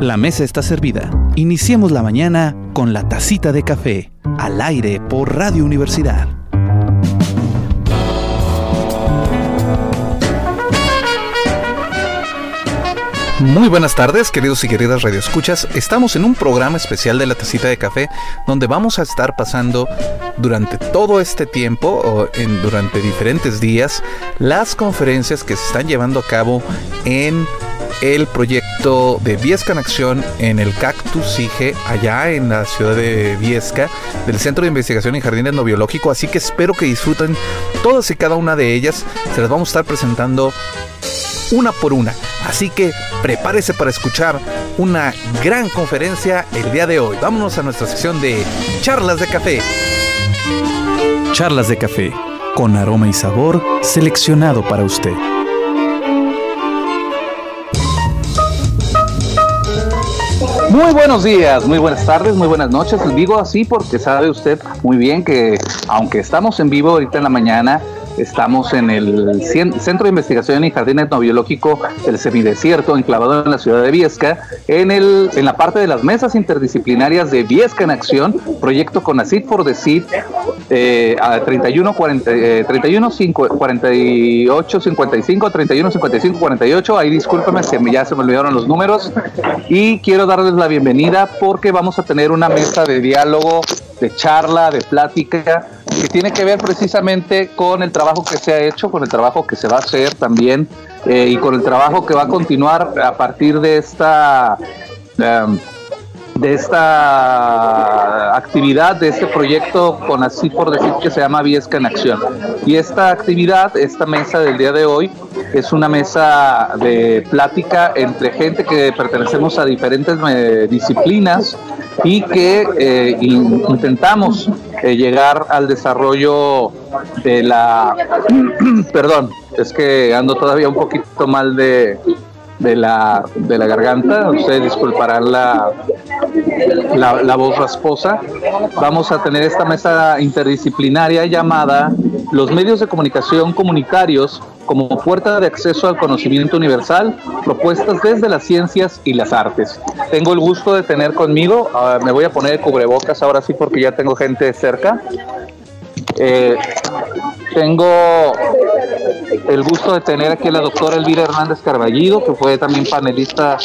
La mesa está servida. Iniciemos la mañana con la tacita de café, al aire por Radio Universidad. Muy buenas tardes, queridos y queridas radioescuchas. Estamos en un programa especial de la tacita de café donde vamos a estar pasando durante todo este tiempo o en, durante diferentes días las conferencias que se están llevando a cabo en el proyecto de Viesca en Acción en el Cactus SIGE, allá en la ciudad de Viesca, del Centro de Investigación en Jardines No Biológico. Así que espero que disfruten todas y cada una de ellas. Se las vamos a estar presentando una por una. Así que prepárese para escuchar una gran conferencia el día de hoy. Vámonos a nuestra sección de charlas de café. Charlas de café, con aroma y sabor seleccionado para usted. Muy buenos días, muy buenas tardes, muy buenas noches. Digo así porque sabe usted muy bien que aunque estamos en vivo ahorita en la mañana, Estamos en el Centro de Investigación y Jardín Etnobiológico del Semidesierto, enclavado en la ciudad de Viesca, en, el, en la parte de las mesas interdisciplinarias de Viesca en Acción, proyecto con ACID for the CID, eh, a 31, 40, 31 48, 55, 31, 55, 48. Ahí discúlpeme, si ya se me olvidaron los números. Y quiero darles la bienvenida porque vamos a tener una mesa de diálogo, de charla, de plática que tiene que ver precisamente con el trabajo que se ha hecho, con el trabajo que se va a hacer también eh, y con el trabajo que va a continuar a partir de esta em, de esta actividad, de este proyecto con así por decir que se llama Viesca en Acción. Y esta actividad, esta mesa del día de hoy, es una mesa de plática entre gente que pertenecemos a diferentes eh, disciplinas y que eh, intentamos eh, llegar al desarrollo de la, perdón, es que ando todavía un poquito mal de, de la, de la garganta, ustedes disculparán la, la, voz rasposa. Vamos a tener esta mesa interdisciplinaria llamada Los medios de comunicación comunitarios como puerta de acceso al conocimiento universal, propuestas desde las ciencias y las artes. Tengo el gusto de tener conmigo, uh, me voy a poner cubrebocas ahora sí porque ya tengo gente cerca. Eh, tengo el gusto de tener aquí la doctora Elvira Hernández Carballido, que fue también panelista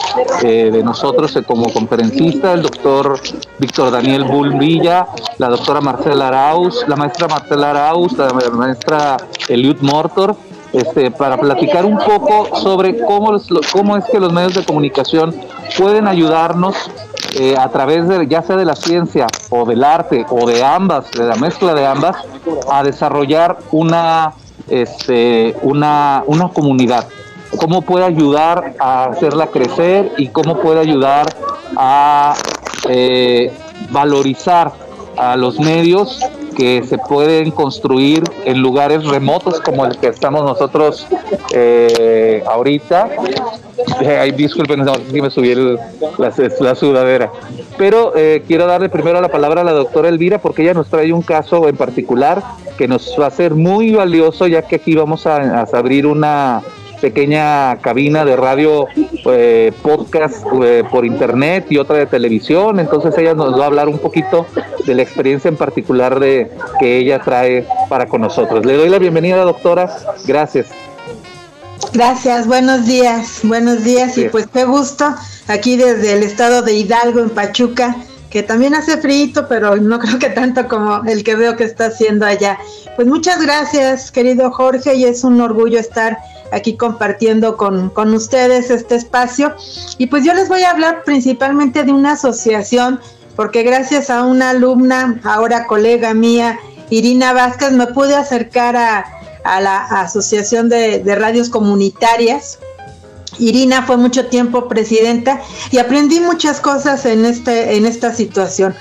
eh, de nosotros eh, como conferencista, el doctor Víctor Daniel Bull Villa, la doctora Marcela Arauz, la maestra Marcela Arauz, la maestra Eliud Mortor, este, para platicar un poco sobre cómo, cómo es que los medios de comunicación pueden ayudarnos eh, a través de ya sea de la ciencia o del arte o de ambas, de la mezcla de ambas, a desarrollar una, este, una, una comunidad. Cómo puede ayudar a hacerla crecer y cómo puede ayudar a eh, valorizar a los medios que se pueden construir en lugares remotos como el que estamos nosotros eh, ahorita. Eh, disculpen, si me subí la, sudadera. Pero eh, quiero darle primero la palabra a la doctora Elvira porque ella nos trae un caso en particular que nos va a ser muy valioso ya que aquí vamos a abrir una pequeña cabina de radio, eh, podcast eh, por internet y otra de televisión. Entonces ella nos va a hablar un poquito de la experiencia en particular de que ella trae para con nosotros. Le doy la bienvenida, doctora. Gracias. Gracias, buenos días, buenos días y pues qué gusto aquí desde el estado de Hidalgo en Pachuca, que también hace frío, pero no creo que tanto como el que veo que está haciendo allá. Pues muchas gracias, querido Jorge, y es un orgullo estar aquí compartiendo con, con ustedes este espacio. Y pues yo les voy a hablar principalmente de una asociación, porque gracias a una alumna, ahora colega mía, Irina Vázquez, me pude acercar a, a la Asociación de, de, Radios Comunitarias. Irina fue mucho tiempo presidenta y aprendí muchas cosas en, este, en esta situación.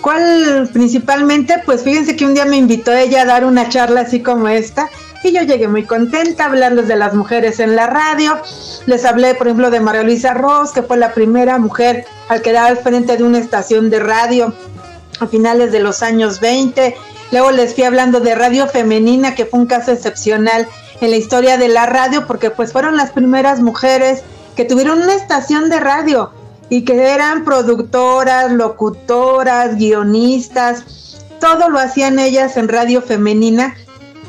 ¿Cuál principalmente? Pues fíjense que un día me invitó ella a dar una charla así como esta y yo llegué muy contenta a hablarles de las mujeres en la radio. Les hablé, por ejemplo, de María Luisa Ross, que fue la primera mujer al quedar al frente de una estación de radio a finales de los años 20. Luego les fui hablando de radio femenina, que fue un caso excepcional en la historia de la radio, porque pues fueron las primeras mujeres que tuvieron una estación de radio y que eran productoras, locutoras, guionistas, todo lo hacían ellas en radio femenina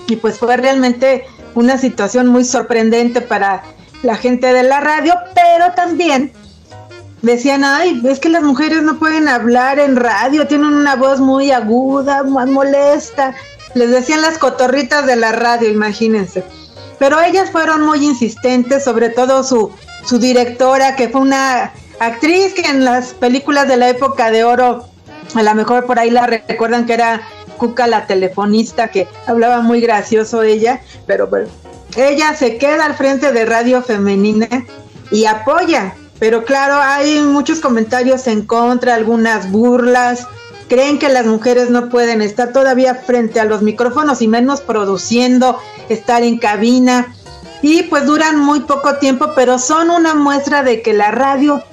y pues fue realmente una situación muy sorprendente para la gente de la radio, pero también decían, ay, es que las mujeres no pueden hablar en radio, tienen una voz muy aguda, muy molesta. Les decían las cotorritas de la radio, imagínense. Pero ellas fueron muy insistentes, sobre todo su, su directora, que fue una actriz que en las películas de la época de oro, a lo mejor por ahí la recuerdan que era Cuca la telefonista, que hablaba muy gracioso ella, pero bueno, ella se queda al frente de Radio Femenina y apoya pero claro, hay muchos comentarios en contra, algunas burlas. Creen que las mujeres no pueden estar todavía frente a los micrófonos y menos produciendo, estar en cabina. Y pues duran muy poco tiempo, pero son una muestra de que la radio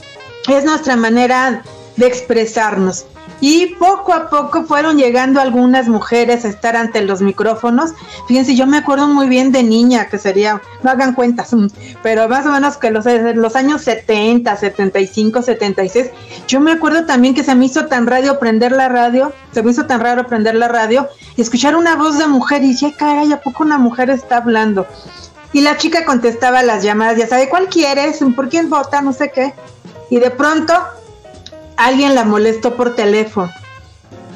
es nuestra manera de expresarnos. Y poco a poco fueron llegando algunas mujeres a estar ante los micrófonos. Fíjense, yo me acuerdo muy bien de niña, que sería, no hagan cuentas, pero más o menos que los, los años 70, 75, 76. Yo me acuerdo también que se me hizo tan radio prender la radio, se me hizo tan raro prender la radio y escuchar una voz de mujer y dije, caray, ¿a poco una mujer está hablando? Y la chica contestaba las llamadas, ya sabe, ¿cuál quieres? ¿Por quién vota? No sé qué. Y de pronto alguien la molestó por teléfono.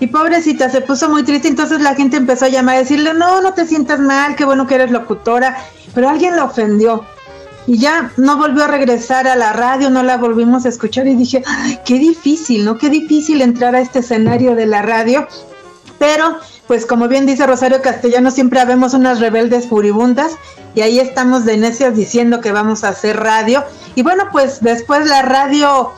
Y pobrecita, se puso muy triste, entonces la gente empezó a llamar a decirle, no, no te sientas mal, qué bueno que eres locutora, pero alguien la ofendió. Y ya no volvió a regresar a la radio, no la volvimos a escuchar y dije, qué difícil, ¿no? Qué difícil entrar a este escenario de la radio. Pero, pues como bien dice Rosario Castellano, siempre habemos unas rebeldes furibundas y ahí estamos de necias diciendo que vamos a hacer radio. Y bueno, pues después la radio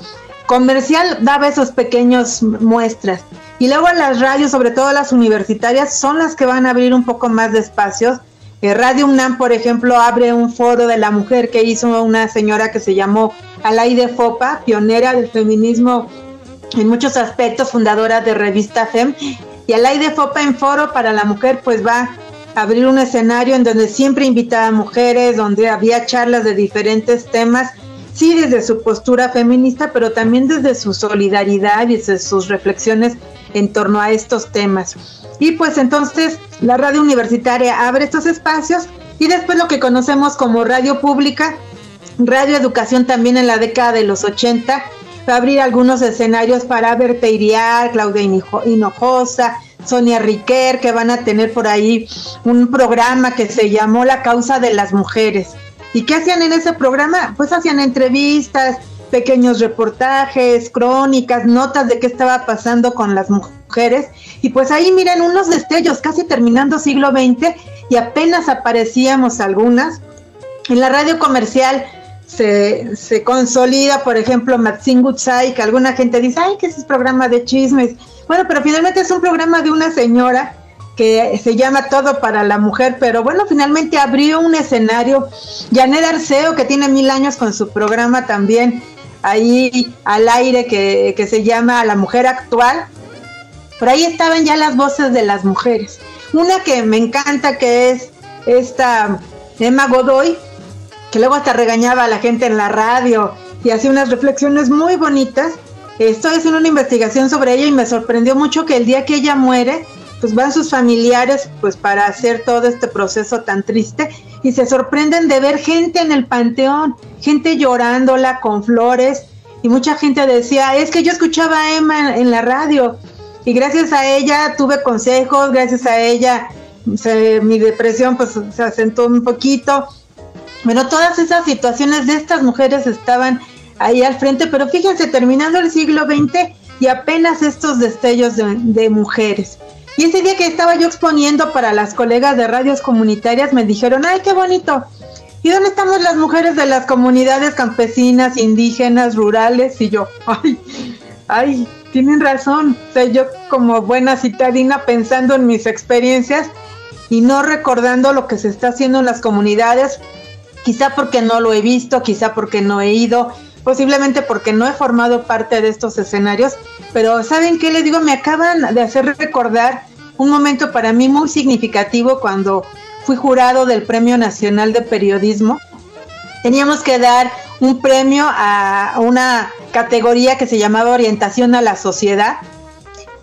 comercial daba esos pequeños muestras. Y luego las radios, sobre todo las universitarias, son las que van a abrir un poco más de espacios. Eh, Radio UNAM, por ejemplo, abre un foro de la mujer que hizo una señora que se llamó Alaide Fopa, pionera del feminismo en muchos aspectos, fundadora de revista FEM. Y Alaide Fopa en Foro para la Mujer, pues va a abrir un escenario en donde siempre invitaba a mujeres, donde había charlas de diferentes temas sí desde su postura feminista, pero también desde su solidaridad y desde sus reflexiones en torno a estos temas. Y pues entonces la radio universitaria abre estos espacios y después lo que conocemos como radio pública, radio educación también en la década de los 80, va a abrir algunos escenarios para Berta Iriar, Claudia Hinojosa, Sonia Riquer, que van a tener por ahí un programa que se llamó La causa de las mujeres ¿Y qué hacían en ese programa? Pues hacían entrevistas, pequeños reportajes, crónicas, notas de qué estaba pasando con las mujeres. Y pues ahí miren unos destellos, casi terminando siglo XX, y apenas aparecíamos algunas. En la radio comercial se, se consolida, por ejemplo, Maxine Gutsai, que alguna gente dice, ay, que ese es programa de chismes. Bueno, pero finalmente es un programa de una señora que se llama Todo para la Mujer, pero bueno, finalmente abrió un escenario. Janet Arceo, que tiene mil años con su programa también ahí al aire, que, que se llama La Mujer Actual. Por ahí estaban ya las voces de las mujeres. Una que me encanta, que es esta Emma Godoy, que luego hasta regañaba a la gente en la radio y hacía unas reflexiones muy bonitas. Estoy haciendo una investigación sobre ella y me sorprendió mucho que el día que ella muere, pues van sus familiares pues para hacer todo este proceso tan triste y se sorprenden de ver gente en el panteón, gente llorándola con flores y mucha gente decía, es que yo escuchaba a Emma en, la radio y gracias a ella tuve consejos, gracias a ella mi depresión pues se asentó un poquito. Bueno, todas esas situaciones de estas mujeres estaban ahí al frente, pero fíjense, terminando el siglo XX y apenas estos destellos de mujeres. Y ese día que estaba yo exponiendo para las colegas de radios comunitarias me dijeron, ay, qué bonito. ¿Y dónde estamos las mujeres de las comunidades campesinas, indígenas, rurales? Y yo, ay, ay, tienen razón. O yo como buena citadina pensando en mis experiencias y no recordando lo que se está haciendo en las comunidades, quizá porque no lo he visto, quizá porque no he ido, posiblemente porque no he formado parte de estos escenarios, pero ¿saben qué les digo? Me acaban de hacer recordar un momento para mí muy significativo cuando fui jurado del Premio Nacional de Periodismo. Teníamos que dar un premio a una categoría que se llamaba orientación a la sociedad.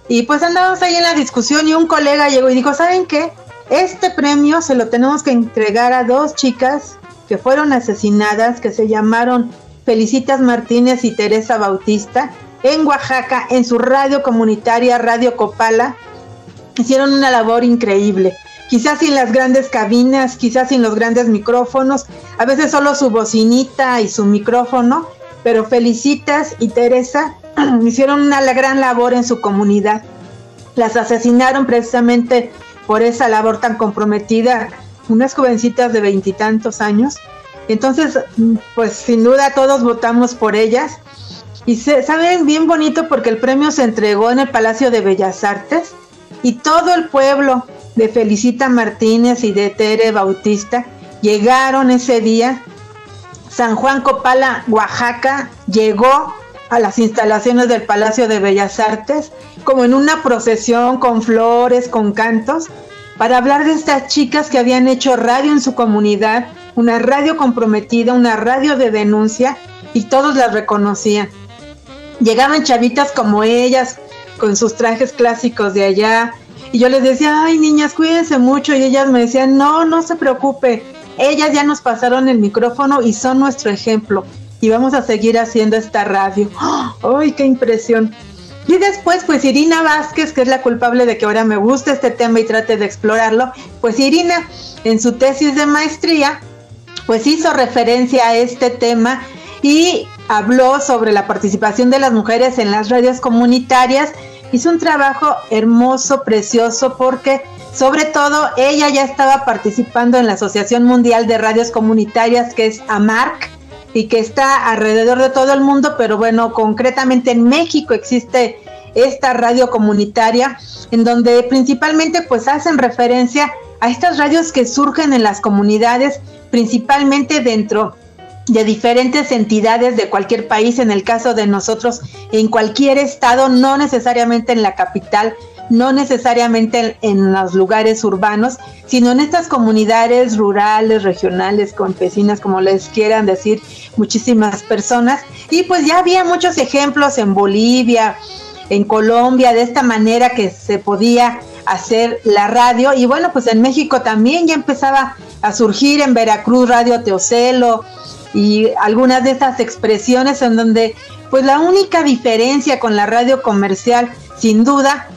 Y pues andábamos ahí en la discusión y un colega llegó y dijo, ¿saben qué? Este premio se lo tenemos que entregar a dos chicas que fueron asesinadas, que se llamaron Felicitas Martínez y Teresa Bautista, en Oaxaca, en su radio comunitaria Radio Copala. Hicieron una labor increíble quizás sin las grandes cabinas, quizás sin los grandes micrófonos, a veces solo su bocinita y su micrófono, pero Felicitas y Teresa hicieron una gran labor en su comunidad. Las asesinaron precisamente por esa labor tan comprometida, unas jovencitas de veintitantos años. Entonces, pues sin duda todos votamos por ellas. Y se, saben bien bonito porque el premio se entregó en el Palacio de Bellas Artes y todo el pueblo, de Felicita Martínez y de Tere Bautista llegaron ese día. San Juan Copala, Oaxaca, llegó a las instalaciones del Palacio de Bellas Artes como en una procesión con flores, con cantos, para hablar de estas chicas que habían hecho radio en su comunidad, una radio comprometida, una radio de denuncia, y todos las reconocían. Llegaban chavitas como ellas, con sus trajes clásicos de allá, y yo les decía, ay niñas, cuídense mucho. Y ellas me decían, no, no se preocupe. Ellas ya nos pasaron el micrófono y son nuestro ejemplo. Y vamos a seguir haciendo esta radio. ¡Ay, qué impresión! Y después, pues Irina Vázquez, que es la culpable de que ahora me guste este tema y trate de explorarlo, pues Irina, en su tesis de maestría, pues hizo referencia a este tema y habló sobre la participación de las mujeres en las radios comunitarias. Hizo un trabajo hermoso, precioso, porque sobre todo ella ya estaba participando en la Asociación Mundial de Radios Comunitarias, que es AMARC, y que está alrededor de todo el mundo, pero bueno, concretamente en México existe esta radio comunitaria, en donde principalmente pues hacen referencia a estas radios que surgen en las comunidades, principalmente dentro de diferentes entidades de cualquier país, en el caso de nosotros, en cualquier estado, no necesariamente en la capital, no necesariamente en, los lugares urbanos, sino en estas comunidades rurales, regionales, campesinas, como les quieran decir muchísimas personas. Y pues ya había muchos ejemplos en Bolivia, en Colombia, de esta manera que se podía hacer la radio. Y bueno, pues en México también ya empezaba a surgir en Veracruz Radio Teocelo, y algunas de esas expresiones en donde pues la única diferencia con la radio comercial sin duda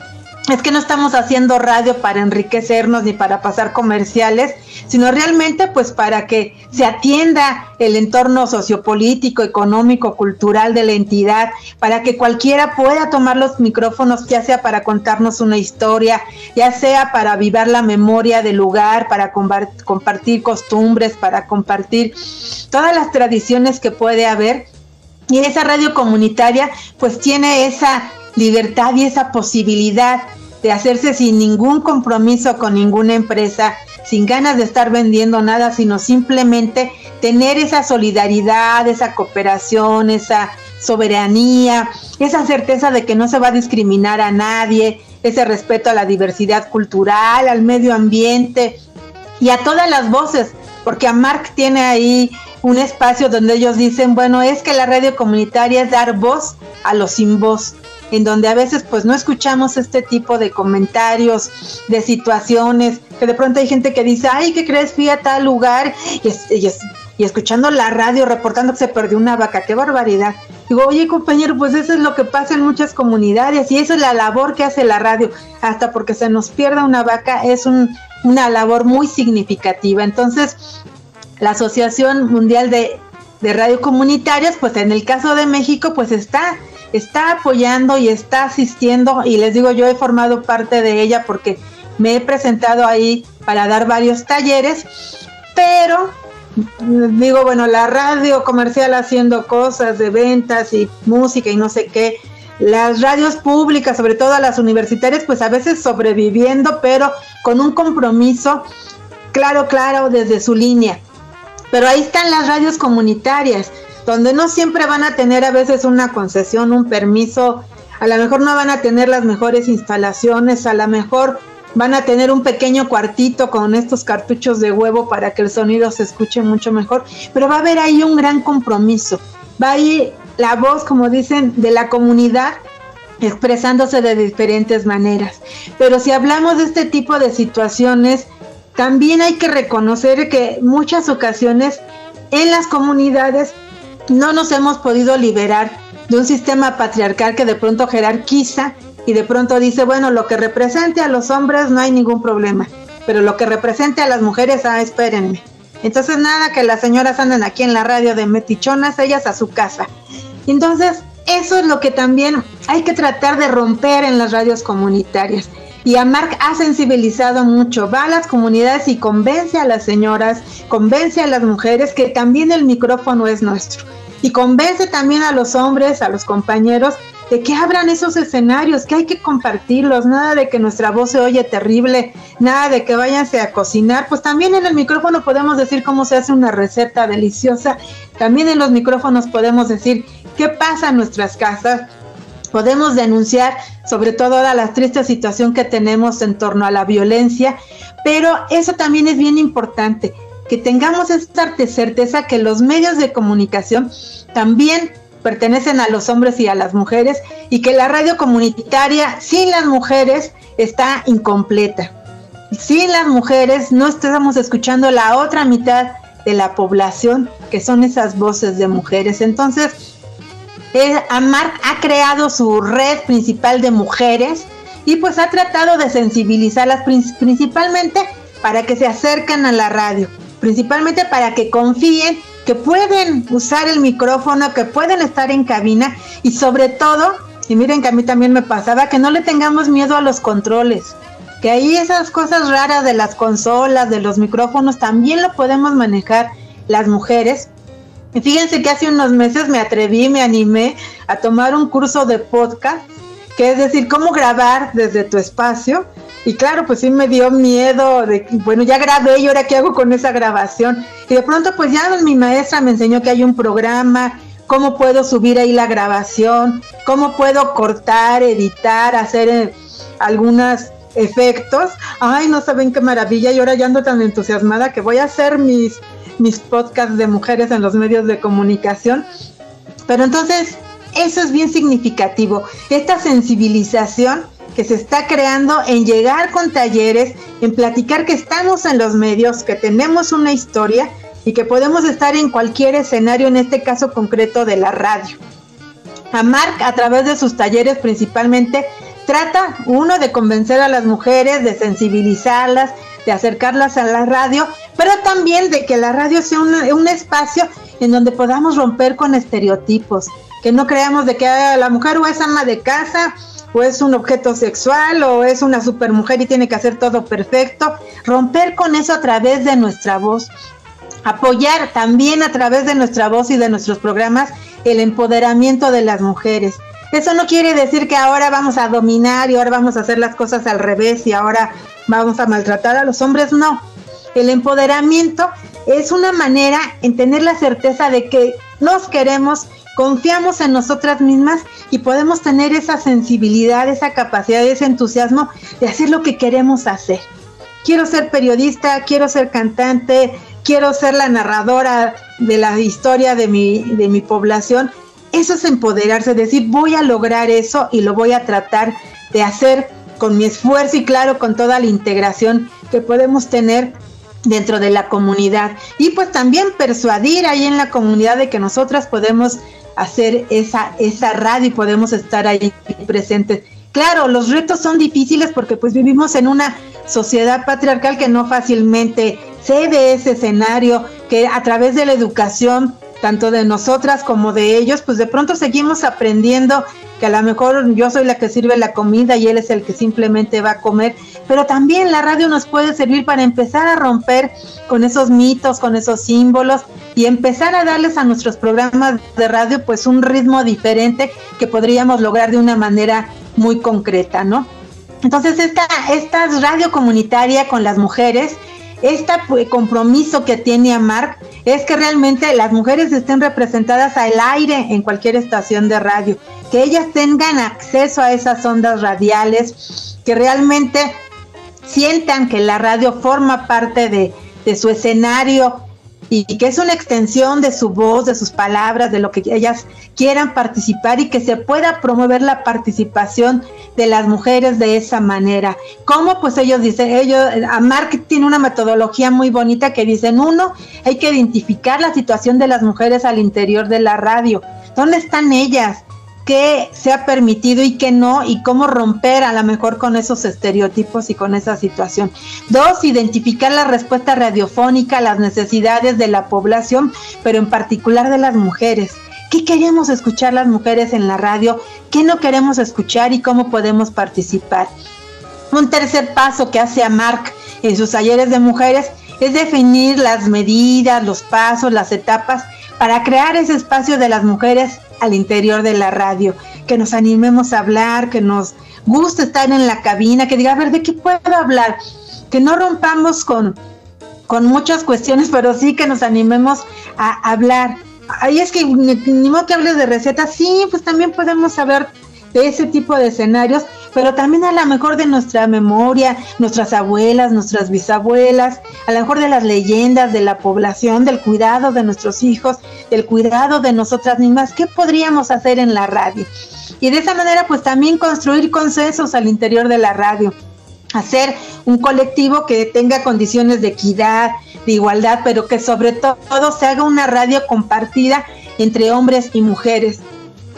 es que no estamos haciendo radio para enriquecernos ni para pasar comerciales, sino realmente pues para que se atienda el entorno sociopolítico, económico, cultural de la entidad, para que cualquiera pueda tomar los micrófonos, ya sea para contarnos una historia, ya sea para avivar la memoria del lugar, para compartir costumbres, para compartir todas las tradiciones que puede haber. Y esa radio comunitaria pues tiene esa libertad y esa posibilidad de hacerse sin ningún compromiso con ninguna empresa, sin ganas de estar vendiendo nada, sino simplemente tener esa solidaridad, esa cooperación, esa soberanía, esa certeza de que no se va a discriminar a nadie, ese respeto a la diversidad cultural, al medio ambiente y a todas las voces, porque a Mark tiene ahí un espacio donde ellos dicen, bueno, es que la radio comunitaria es dar voz a los sin voz en donde a veces pues no escuchamos este tipo de comentarios, de situaciones, que de pronto hay gente que dice, ay, ¿qué crees? Fui a tal lugar y, escuchando la radio reportando que se perdió una vaca, qué barbaridad. Digo, oye compañero, pues eso es lo que pasa en muchas comunidades y eso es la labor que hace la radio, hasta porque se nos pierda una vaca es una labor muy significativa. Entonces, la Asociación Mundial de, de Radio Comunitarias, pues en el caso de México, pues está está apoyando y está asistiendo y les digo, yo he formado parte de ella porque me he presentado ahí para dar varios talleres, pero digo, bueno, la radio comercial haciendo cosas de ventas y música y no sé qué, las radios públicas, sobre todo las universitarias, pues a veces sobreviviendo, pero con un compromiso claro, claro, desde su línea. Pero ahí están las radios comunitarias donde no siempre van a tener a veces una concesión, un permiso, a lo mejor no van a tener las mejores instalaciones, a lo mejor van a tener un pequeño cuartito con estos cartuchos de huevo para que el sonido se escuche mucho mejor, pero va a haber ahí un gran compromiso. Va a ir la voz, como dicen, de la comunidad expresándose de diferentes maneras. Pero si hablamos de este tipo de situaciones, también hay que reconocer que muchas ocasiones en las comunidades no nos hemos podido liberar de un sistema patriarcal que de pronto jerarquiza y de pronto dice, bueno, lo que represente a los hombres no hay ningún problema, pero lo que represente a las mujeres, ah, espérenme. Entonces nada que las señoras anden aquí en la radio de metichonas, ellas a su casa. Entonces, eso es lo que también hay que tratar de romper en las radios comunitarias. Y a Mark ha sensibilizado mucho, va a las comunidades y convence a las señoras, convence a las mujeres que también el micrófono es nuestro. Y convence también a los hombres, a los compañeros, de que abran esos escenarios, que hay que compartirlos, nada de que nuestra voz se oye terrible, nada de que váyanse a cocinar, pues también en el micrófono podemos decir cómo se hace una receta deliciosa, también en los micrófonos podemos decir qué pasa en nuestras casas, podemos denunciar sobre todo ahora la triste situación que tenemos en torno a la violencia, pero eso también es bien importante, que tengamos esta certeza que los medios de comunicación también pertenecen a los hombres y a las mujeres y que la radio comunitaria sin las mujeres está incompleta. Sin las mujeres no estamos escuchando la otra mitad de la población que son esas voces de mujeres. Entonces, eh, Amar ha creado su red principal de mujeres y pues ha tratado de sensibilizarlas principalmente para que se acerquen a la radio, principalmente para que confíen que pueden usar el micrófono, que pueden estar en cabina y sobre todo, y miren que a mí también me pasaba, que no le tengamos miedo a los controles, que ahí esas cosas raras de las consolas, de los micrófonos, también lo podemos manejar las mujeres. Y fíjense que hace unos meses me atreví, me animé a tomar un curso de podcast, que es decir, cómo grabar desde tu espacio y claro, pues sí me dio miedo de, bueno, ya grabé y ahora qué hago con esa grabación. Y de pronto pues ya mi maestra me enseñó que hay un programa, cómo puedo subir ahí la grabación, cómo puedo cortar, editar, hacer eh, algunos efectos. Ay, no saben qué maravilla. Y ahora ya ando tan entusiasmada que voy a hacer mis, mis podcasts de mujeres en los medios de comunicación. Pero entonces, eso es bien significativo. Esta sensibilización que se está creando en llegar con talleres, en platicar que estamos en los medios, que tenemos una historia y que podemos estar en cualquier escenario, en este caso concreto de la radio. A Mark, a través de sus talleres principalmente, trata, uno, de convencer a las mujeres, de sensibilizarlas, de acercarlas a la radio, pero también de que la radio sea un espacio en donde podamos romper con estereotipos, que no creamos de que la mujer o es ama de casa o es un objeto sexual o es una supermujer y tiene que hacer todo perfecto. Romper con eso a través de nuestra voz. Apoyar también a través de nuestra voz y de nuestros programas el empoderamiento de las mujeres. Eso no quiere decir que ahora vamos a dominar y ahora vamos a hacer las cosas al revés y ahora vamos a maltratar a los hombres. No. El empoderamiento es una manera en tener la certeza de que nos queremos confiamos en nosotras mismas y podemos tener esa sensibilidad, esa capacidad, ese entusiasmo de hacer lo que queremos hacer. Quiero ser periodista, quiero ser cantante, quiero ser la narradora de la historia de mi, de mi población. Eso es empoderarse, decir, voy a lograr eso y lo voy a tratar de hacer con mi esfuerzo y claro, con toda la integración que podemos tener dentro de la comunidad. Y pues también persuadir ahí en la comunidad de que nosotras podemos hacer esa, esa radio y podemos estar ahí presentes. Claro, los retos son difíciles porque pues vivimos en una sociedad patriarcal que no fácilmente cede ese escenario, que a través de la educación, tanto de nosotras como de ellos, pues de pronto seguimos aprendiendo que a lo mejor yo soy la que sirve la comida y él es el que simplemente va a comer, pero también la radio nos puede servir para empezar a romper con esos mitos, con esos símbolos y empezar a darles a nuestros programas de radio pues un ritmo diferente que podríamos lograr de una manera muy concreta, ¿no? Entonces esta, esta radio comunitaria con las mujeres, este compromiso que tiene AMAR es que realmente las mujeres estén representadas al aire en cualquier estación de radio, que ellas tengan acceso a esas ondas radiales, que realmente sientan que la radio forma parte de, su escenario y que es una extensión de su voz, de sus palabras, de lo que ellas quieran participar y que se pueda promover la participación de las mujeres de esa manera. ¿Cómo? Pues ellos dicen, ellos, a Mark tiene una metodología muy bonita que dicen, uno, hay que identificar la situación de las mujeres al interior de la radio. ¿Dónde están ellas? Qué se ha permitido y qué no, y cómo romper a lo mejor con esos estereotipos y con esa situación. Dos, identificar la respuesta radiofónica a las necesidades de la población, pero en particular de las mujeres. ¿Qué queremos escuchar las mujeres en la radio? ¿Qué no queremos escuchar y cómo podemos participar? Un tercer paso que hace a Mark en sus talleres de mujeres es definir las medidas, los pasos, las etapas para crear ese espacio de las mujeres al interior de la radio, que nos animemos a hablar, que nos guste estar en la cabina, que diga, a ver, ¿de qué puedo hablar? Que no rompamos con, con muchas cuestiones, pero sí que nos animemos a hablar. Ahí es que ni, modo que hables de recetas, sí, pues también podemos saber de ese tipo de escenarios, pero también a lo mejor de nuestra memoria, nuestras abuelas, nuestras bisabuelas, a lo mejor de las leyendas de la población, del cuidado de nuestros hijos, del cuidado de nosotras mismas, ¿qué podríamos hacer en la radio? Y de esa manera pues también construir consensos al interior de la radio hacer un colectivo que tenga condiciones de equidad, de igualdad, pero que sobre todo se haga una radio compartida entre hombres y mujeres,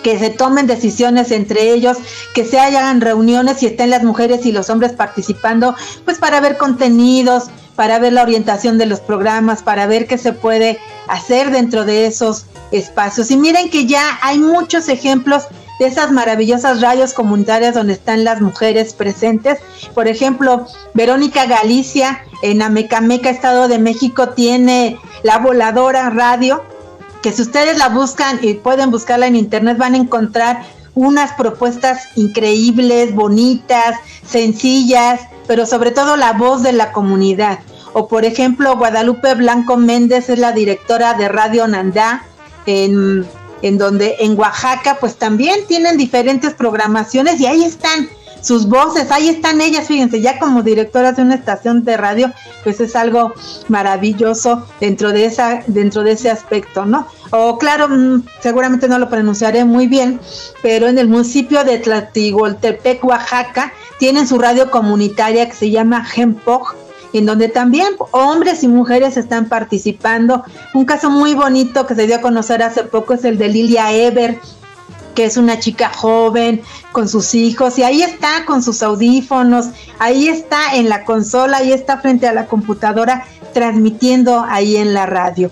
que se tomen decisiones entre ellos, que se hagan reuniones y estén las mujeres y los hombres participando, pues para ver contenidos, para ver la orientación de los programas, para ver qué se puede hacer dentro de esos espacios. Y miren que ya hay muchos ejemplos de esas maravillosas radios comunitarias donde están las mujeres presentes. Por ejemplo, Verónica Galicia en Amecameca, Estado de México, tiene la voladora radio, que si ustedes la buscan y pueden buscarla en internet van a encontrar unas propuestas increíbles, bonitas, sencillas, pero sobre todo la voz de la comunidad. O por ejemplo, Guadalupe Blanco Méndez es la directora de Radio Nandá en, en donde en Oaxaca pues también tienen diferentes programaciones y ahí están sus voces, ahí están ellas, fíjense, ya como directoras de una estación de radio, pues es algo maravilloso dentro de esa, dentro de ese aspecto, ¿no? O claro, mm, seguramente no lo pronunciaré muy bien, pero en el municipio de Tlatigoltepec, Oaxaca, tienen su radio comunitaria que se llama Gempog, en donde también hombres y mujeres están participando. Un caso muy bonito que se dio a conocer hace poco es el de Lilia Ever, que es una chica joven con sus hijos y ahí está con sus audífonos, ahí está en la consola, ahí está frente a la computadora transmitiendo ahí en la radio.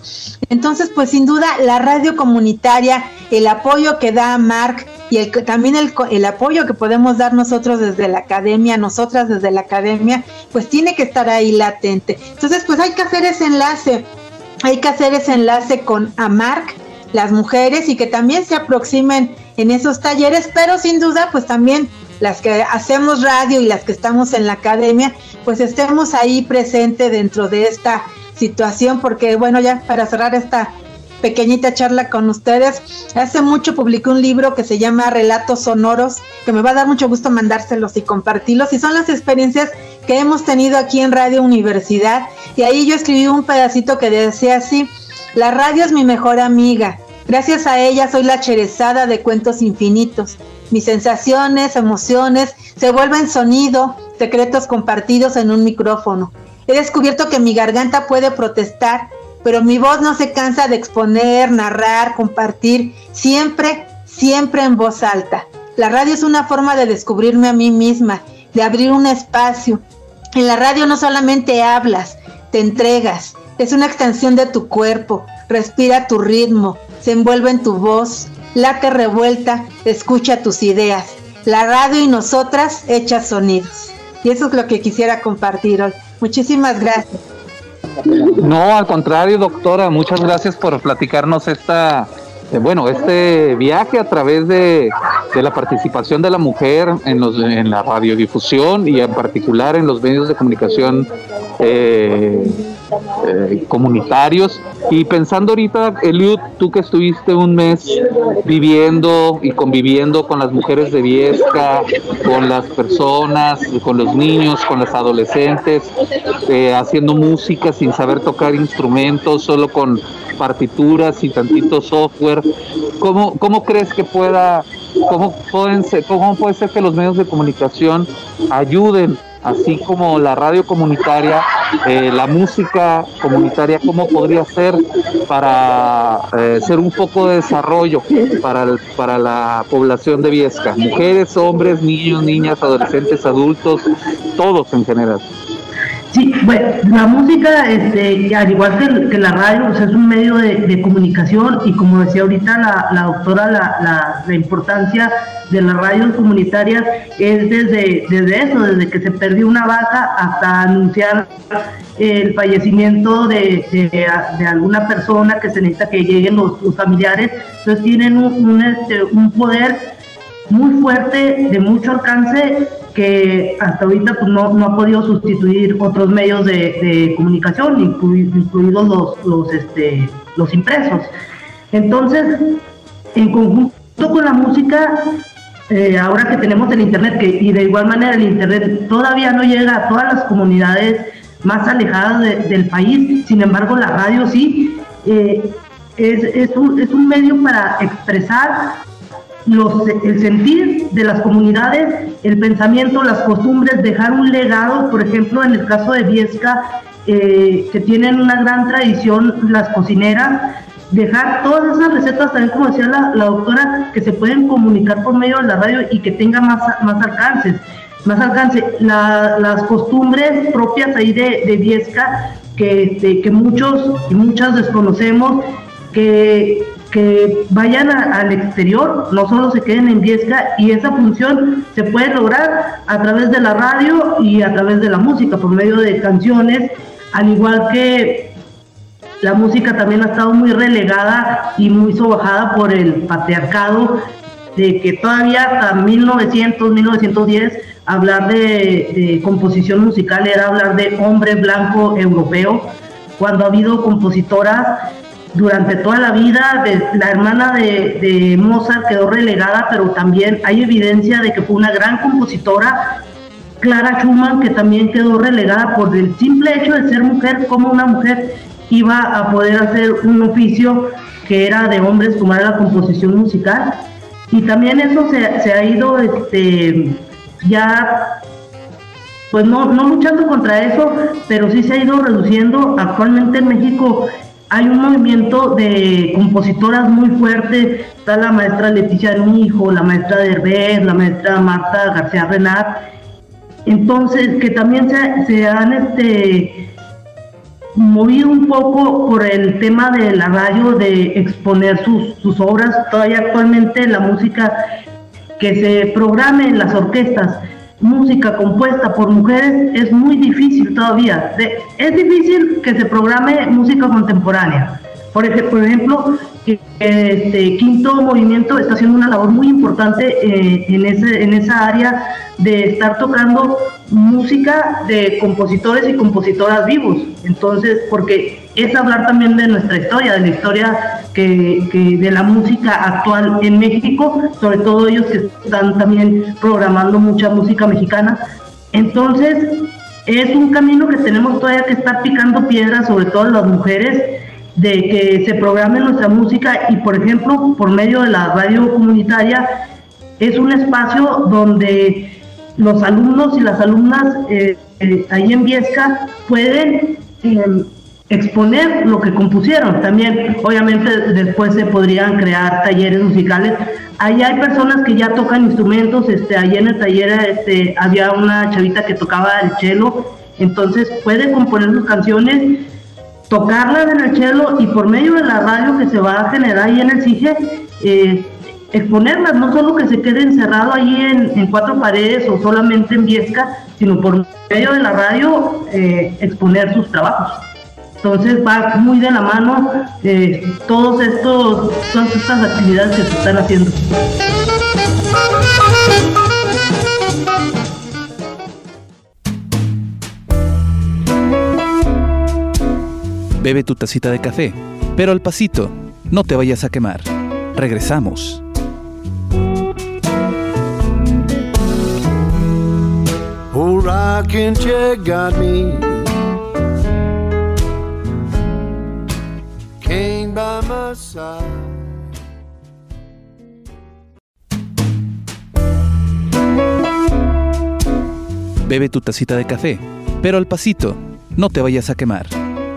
Entonces, pues sin duda la radio comunitaria, el apoyo que da Mark y el, también el, el apoyo que podemos dar nosotros desde la academia, nosotras desde la academia, pues tiene que estar ahí latente. Entonces, pues hay que hacer ese enlace, hay que hacer ese enlace con AMARC, las mujeres y que también se aproximen en esos talleres, pero sin duda pues también las que hacemos radio y las que estamos en la academia, pues estemos ahí presente dentro de esta situación, porque bueno, ya para cerrar esta pequeñita charla con ustedes, hace mucho publiqué un libro que se llama Relatos Sonoros, que me va a dar mucho gusto mandárselos y compartirlos, y son las experiencias que hemos tenido aquí en Radio Universidad, y ahí yo escribí un pedacito que decía así, la radio es mi mejor amiga, Gracias a ella soy la cherezada de cuentos infinitos. Mis sensaciones, emociones se vuelven sonido, secretos compartidos en un micrófono. He descubierto que mi garganta puede protestar, pero mi voz no se cansa de exponer, narrar, compartir, siempre, siempre en voz alta. La radio es una forma de descubrirme a mí misma, de abrir un espacio. En la radio no solamente hablas, te entregas, es una extensión de tu cuerpo, respira tu ritmo, se envuelve en tu voz, late revuelta, escucha tus ideas. La radio y nosotras hechas sonidos. Y eso es lo que quisiera compartir hoy. Muchísimas gracias. No, al contrario, doctora, muchas gracias por platicarnos esta, eh, bueno, este viaje a través de, la participación de la mujer en, los, en la radiodifusión y en particular en los medios de comunicación eh, eh, comunitarios Y pensando ahorita, Eliud, tú que estuviste un mes viviendo y conviviendo con las mujeres de Viesca, con las personas, con los niños, con las adolescentes, eh, haciendo música sin saber tocar instrumentos, solo con partituras y tantito software, ¿cómo, cómo crees que pueda, cómo, pueden ser, cómo puede ser que los medios de comunicación ayuden así como la radio comunitaria, eh, la música comunitaria, cómo podría ser para eh, ser un poco de desarrollo para, para la población de Viesca, mujeres, hombres, niños, niñas, adolescentes, adultos, todos en general. Sí, bueno, la música, este, al igual que, la radio, pues, es un medio de, comunicación y como decía ahorita la, doctora, la, la, importancia de las radios comunitarias es desde, desde eso, desde que se perdió una vaca hasta anunciar el fallecimiento de, de, alguna persona que se necesita que lleguen los, familiares. Entonces tienen un, este, un poder muy fuerte, de mucho alcance que hasta ahorita pues, no, no ha podido sustituir otros medios de, comunicación, incluidos los, los, este, los impresos. Entonces, en conjunto con la música, eh, ahora que tenemos el Internet, y de igual manera el Internet todavía no llega a todas las comunidades más alejadas del país, sin embargo la radio sí, eh, es, es, un, es un medio para expresar los, el sentir de las comunidades, el pensamiento, las costumbres, dejar un legado, por ejemplo, en el caso de Viesca, eh, que tienen una gran tradición las cocineras, dejar todas esas recetas también, como decía la, doctora, que se pueden comunicar por medio de la radio y que tenga más, más alcances, más alcance. las costumbres propias ahí de, de Viesca, que, que muchos y muchas desconocemos, que que vayan al exterior, no solo se queden en Viesca, y esa función se puede lograr a través de la radio y a través de la música, por medio de canciones, al igual que la música también ha estado muy relegada y muy sobajada por el patriarcado, de que todavía hasta 1900, 1910, hablar de, de composición musical era hablar de hombre blanco europeo, cuando ha habido compositoras durante toda la vida. De, la hermana de, Mozart quedó relegada, pero también hay evidencia de que fue una gran compositora. Clara Schumann, que también quedó relegada por el simple hecho de ser mujer, como una mujer iba a poder hacer un oficio que era de hombres, como era la composición musical. Y también eso se, ha ido este, ya pues no, no luchando contra eso, pero sí se ha ido reduciendo. Actualmente en México hay un movimiento de compositoras muy fuerte, está la maestra Leticia Mijo, la maestra Derbez, la maestra Marta García Renat, entonces que también se, han este, movido un poco por el tema de la radio, de exponer sus, sus obras, todavía actualmente la música que se programe en las orquestas música compuesta por mujeres es muy difícil todavía. es difícil que se programe música contemporánea. Por, ejemplo, este quinto movimiento está haciendo una labor muy importante eh, en, ese, en esa área de estar tocando música de compositores y compositoras vivos. Entonces, porque es hablar también de nuestra historia, de la historia que, de la música actual en México, sobre todo ellos que están también programando mucha música mexicana. Entonces, es un camino que tenemos todavía que estar picando piedras, sobre todo las mujeres, de que se programe nuestra música y, por ejemplo, por medio de la radio comunitaria, es un espacio donde los alumnos y las alumnas eh, eh, ahí en Viesca pueden em, exponer lo que compusieron. También, obviamente, después se podrían crear talleres musicales. Ahí hay personas que ya tocan instrumentos. Este, en el taller este, había una chavita que tocaba el cello. Entonces puede componer sus canciones, tocarlas en el cello y por medio de la radio que se va a generar ahí en el CIGE, eh, exponerlas, no solo que se quede encerrado ahí en, cuatro paredes o solamente en Viesca, sino por medio de la radio eh, exponer sus trabajos. Entonces va muy de la mano eh, todos estos, todas estas actividades que se están haciendo. Bebe tu tacita de café, pero al pasito, no te vayas a quemar. Regresamos. Bebe tu tacita de café, pero al pasito, no te vayas a quemar.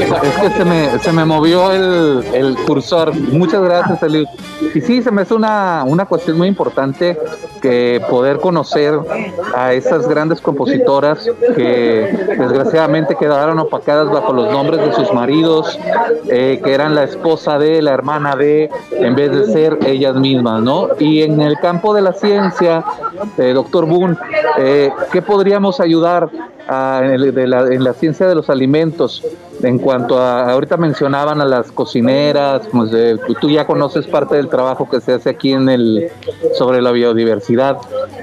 Es que se me, se me movió el, el cursor. Muchas gracias, Eliud. Y sí, se me hace una, una cuestión muy importante que poder conocer a esas grandes compositoras que desgraciadamente quedaron opacadas bajo los nombres de sus maridos, eh, que eran la esposa de, la hermana de, en vez de ser ellas mismas, ¿no? Y en el campo de la ciencia, eh, doctor Boone, eh, ¿qué podríamos ayudar en, la, ciencia de los alimentos, en cuanto a, ahorita mencionaban a las cocineras, pues, tú ya conoces parte del trabajo que se hace aquí en el sobre la biodiversidad,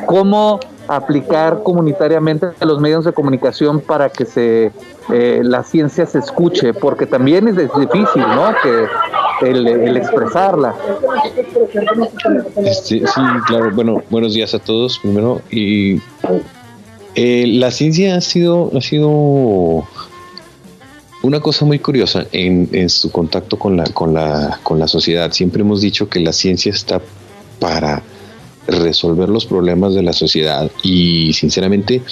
¿cómo aplicar comunitariamente a los medios de comunicación para que se eh, la ciencia se escuche? Porque también es, difícil, ¿no? Que el, expresarla. Este, sí, claro. Bueno, buenos días a todos primero y eh, la ciencia ha sido, ha sido una cosa muy curiosa en, su contacto con la, con, la, con la sociedad. Siempre hemos dicho que la ciencia está para resolver los problemas de la sociedad y sinceramente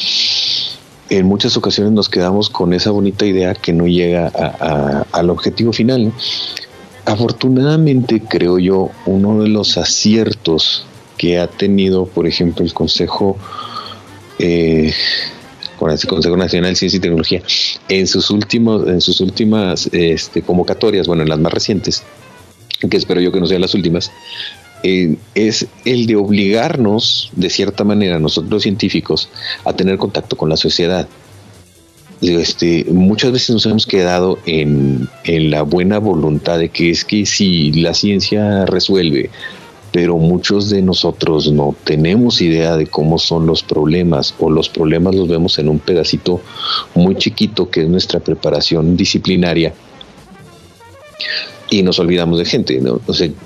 en muchas ocasiones nos quedamos con esa bonita idea que no llega al objetivo final. Afortunadamente creo yo uno de los aciertos que ha tenido por ejemplo el Consejo eh, con el Consejo Nacional de Ciencia y Tecnología en sus últimos, en sus últimas este, convocatorias, bueno, en las más recientes, que espero yo que no sean las últimas, eh, es el de obligarnos, de cierta manera, nosotros científicos, a tener contacto con la sociedad. Este, muchas veces nos hemos quedado en la buena voluntad de que es que si la ciencia resuelve, pero muchos de nosotros no tenemos idea de cómo son los problemas o los problemas los vemos en un pedacito muy chiquito que es nuestra preparación disciplinaria y nos olvidamos de gente, ¿no?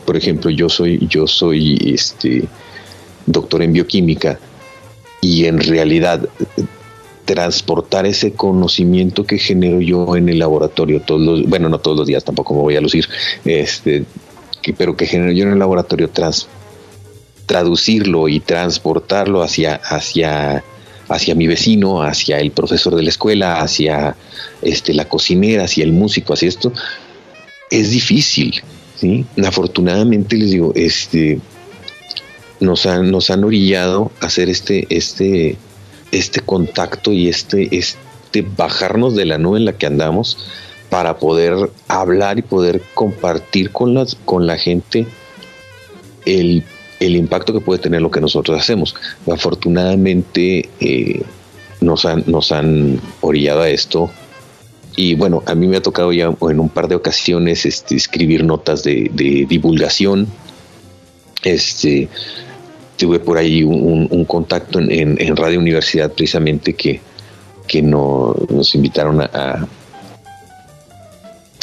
por ejemplo, yo soy yo soy este doctor en bioquímica y en realidad transportar ese conocimiento que genero yo en el laboratorio todos los, bueno, no todos los días, tampoco me voy a lucir, este, pero que genero yo en el laboratorio tras traducirlo y transportarlo hacia, hacia, hacia mi vecino, hacia el profesor de la escuela, hacia este, la cocinera, hacia el músico, hacia esto, es difícil. Afortunadamente les digo, este, nos han, nos han orillado a hacer este, este, este contacto y este, este bajarnos de la nube en la que andamos para poder hablar y poder compartir con, las, con la gente el, impacto que puede tener lo que nosotros hacemos. Afortunadamente eh, nos, han, nos han orillado a esto y bueno, a mí me ha tocado ya en un par de ocasiones este, escribir notas de, divulgación. Este, tuve por ahí un, contacto en, Radio Universidad precisamente que, que nos invitaron a,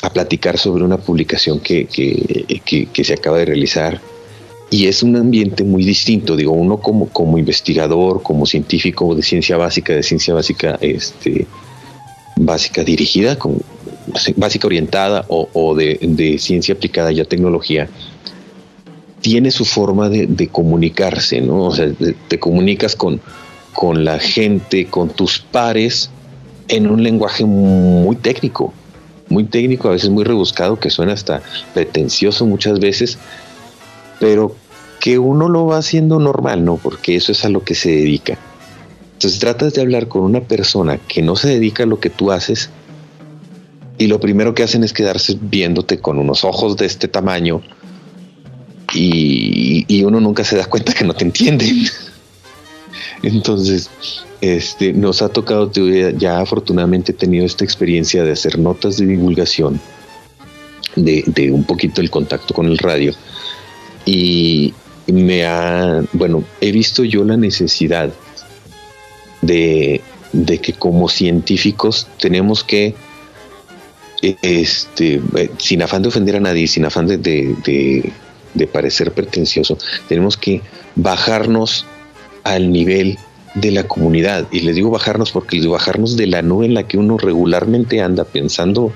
a platicar sobre una publicación que, se acaba de realizar y es un ambiente muy distinto, digo, uno como, como investigador, como científico de ciencia básica, de ciencia básica, este, básica dirigida, con, básica orientada o, de, ciencia aplicada ya tecnología, tiene su forma de, comunicarse, ¿no? O sea, te comunicas con, con la gente, con tus pares, en un lenguaje muy técnico, muy técnico, a veces muy rebuscado, que suena hasta pretencioso muchas veces, pero que uno lo va haciendo normal, ¿no? Porque eso es a lo que se dedica. Entonces tratas de hablar con una persona que no se dedica a lo que tú haces y lo primero que hacen es quedarse viéndote con unos ojos de este tamaño y, uno nunca se da cuenta que no te entienden. Entonces, este, nos ha tocado, ya afortunadamente he tenido esta experiencia de hacer notas de divulgación, de, un poquito el contacto con el radio. Y me ha, bueno, he visto yo la necesidad de, que como científicos tenemos que este, eh, sin afán de ofender a nadie, sin afán de, parecer pretencioso, tenemos que bajarnos al nivel de la comunidad. Y les digo bajarnos porque les bajarnos de la nube en la que uno regularmente anda pensando,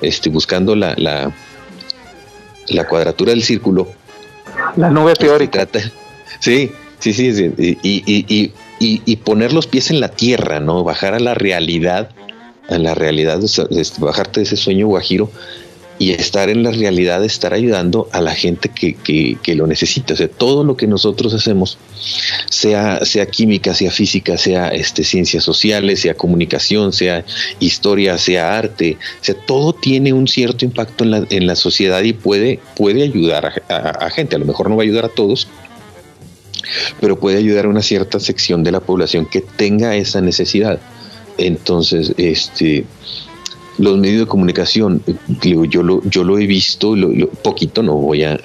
este, buscando la, la, la cuadratura del círculo. La nube teórica. Sí, sí, sí, sí. Y, y, y, y, poner los pies en la tierra, ¿no? Bajar a la realidad en la realidad, bajarte de ese sueño guajiro y estar en la realidad, estar ayudando a la gente que, lo necesita. O sea, todo lo que nosotros hacemos, sea, sea química, sea física, sea este, ciencias sociales, sea comunicación, sea historia, sea arte, sea, todo tiene un cierto impacto en la, en la sociedad y puede, puede ayudar a gente. A lo mejor no va a ayudar a todos, pero puede ayudar a una cierta sección de la población que tenga esa necesidad. Entonces, este, los medios de comunicación, yo lo, yo lo he visto, poquito, no voy a,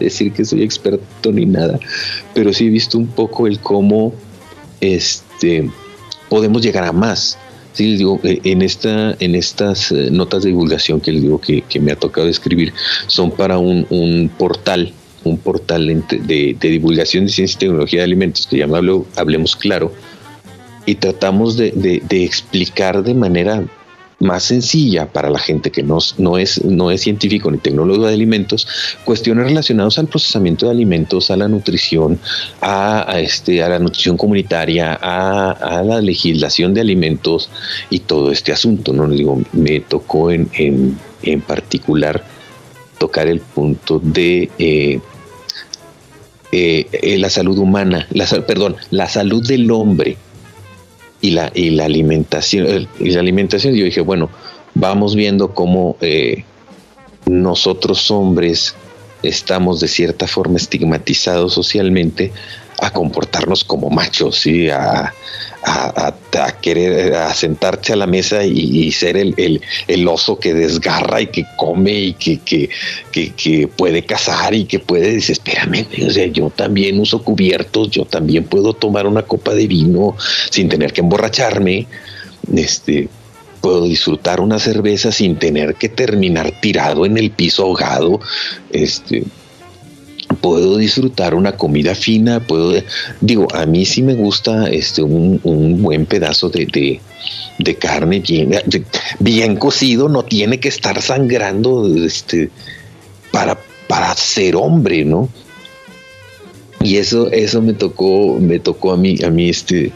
decir que soy experto ni nada, pero sí he visto un poco el cómo este, podemos llegar a más. Sí, digo, eh, en, esta, en estas eh, notas de divulgación que les digo que, me ha tocado escribir, son para un, portal, un portal de, divulgación de ciencia y tecnología de alimentos que llama Hablemos Claro, y tratamos de, explicar de manera más sencilla para la gente que no, no, es, no es científico ni tecnólogo de alimentos, cuestiones relacionadas al procesamiento de alimentos, a la nutrición, a, este, a la nutrición comunitaria, a, la legislación de alimentos y todo este asunto. ¿no? Digo, me tocó en, en, particular tocar el punto de eh, eh, eh, la salud humana, la, perdón, la salud del hombre y la, y la alimentación. Y la alimentación, yo dije, bueno, vamos viendo cómo eh, nosotros hombres estamos de cierta forma estigmatizados socialmente a comportarnos como machos, y a, querer a sentarse a la mesa y, ser el, oso que desgarra y que come y que, puede cazar y que puede decir, espérame, o sea, yo también uso cubiertos, yo también puedo tomar una copa de vino sin tener que emborracharme, este, puedo disfrutar una cerveza sin tener que terminar tirado en el piso ahogado, este, puedo disfrutar una comida fina, puedo, digo, a mí sí me gusta este un, buen pedazo de, de, carne bien, bien cocido, no tiene que estar sangrando este, para, para ser hombre, ¿no? Y eso, eso me tocó, me tocó a mí, a mí este,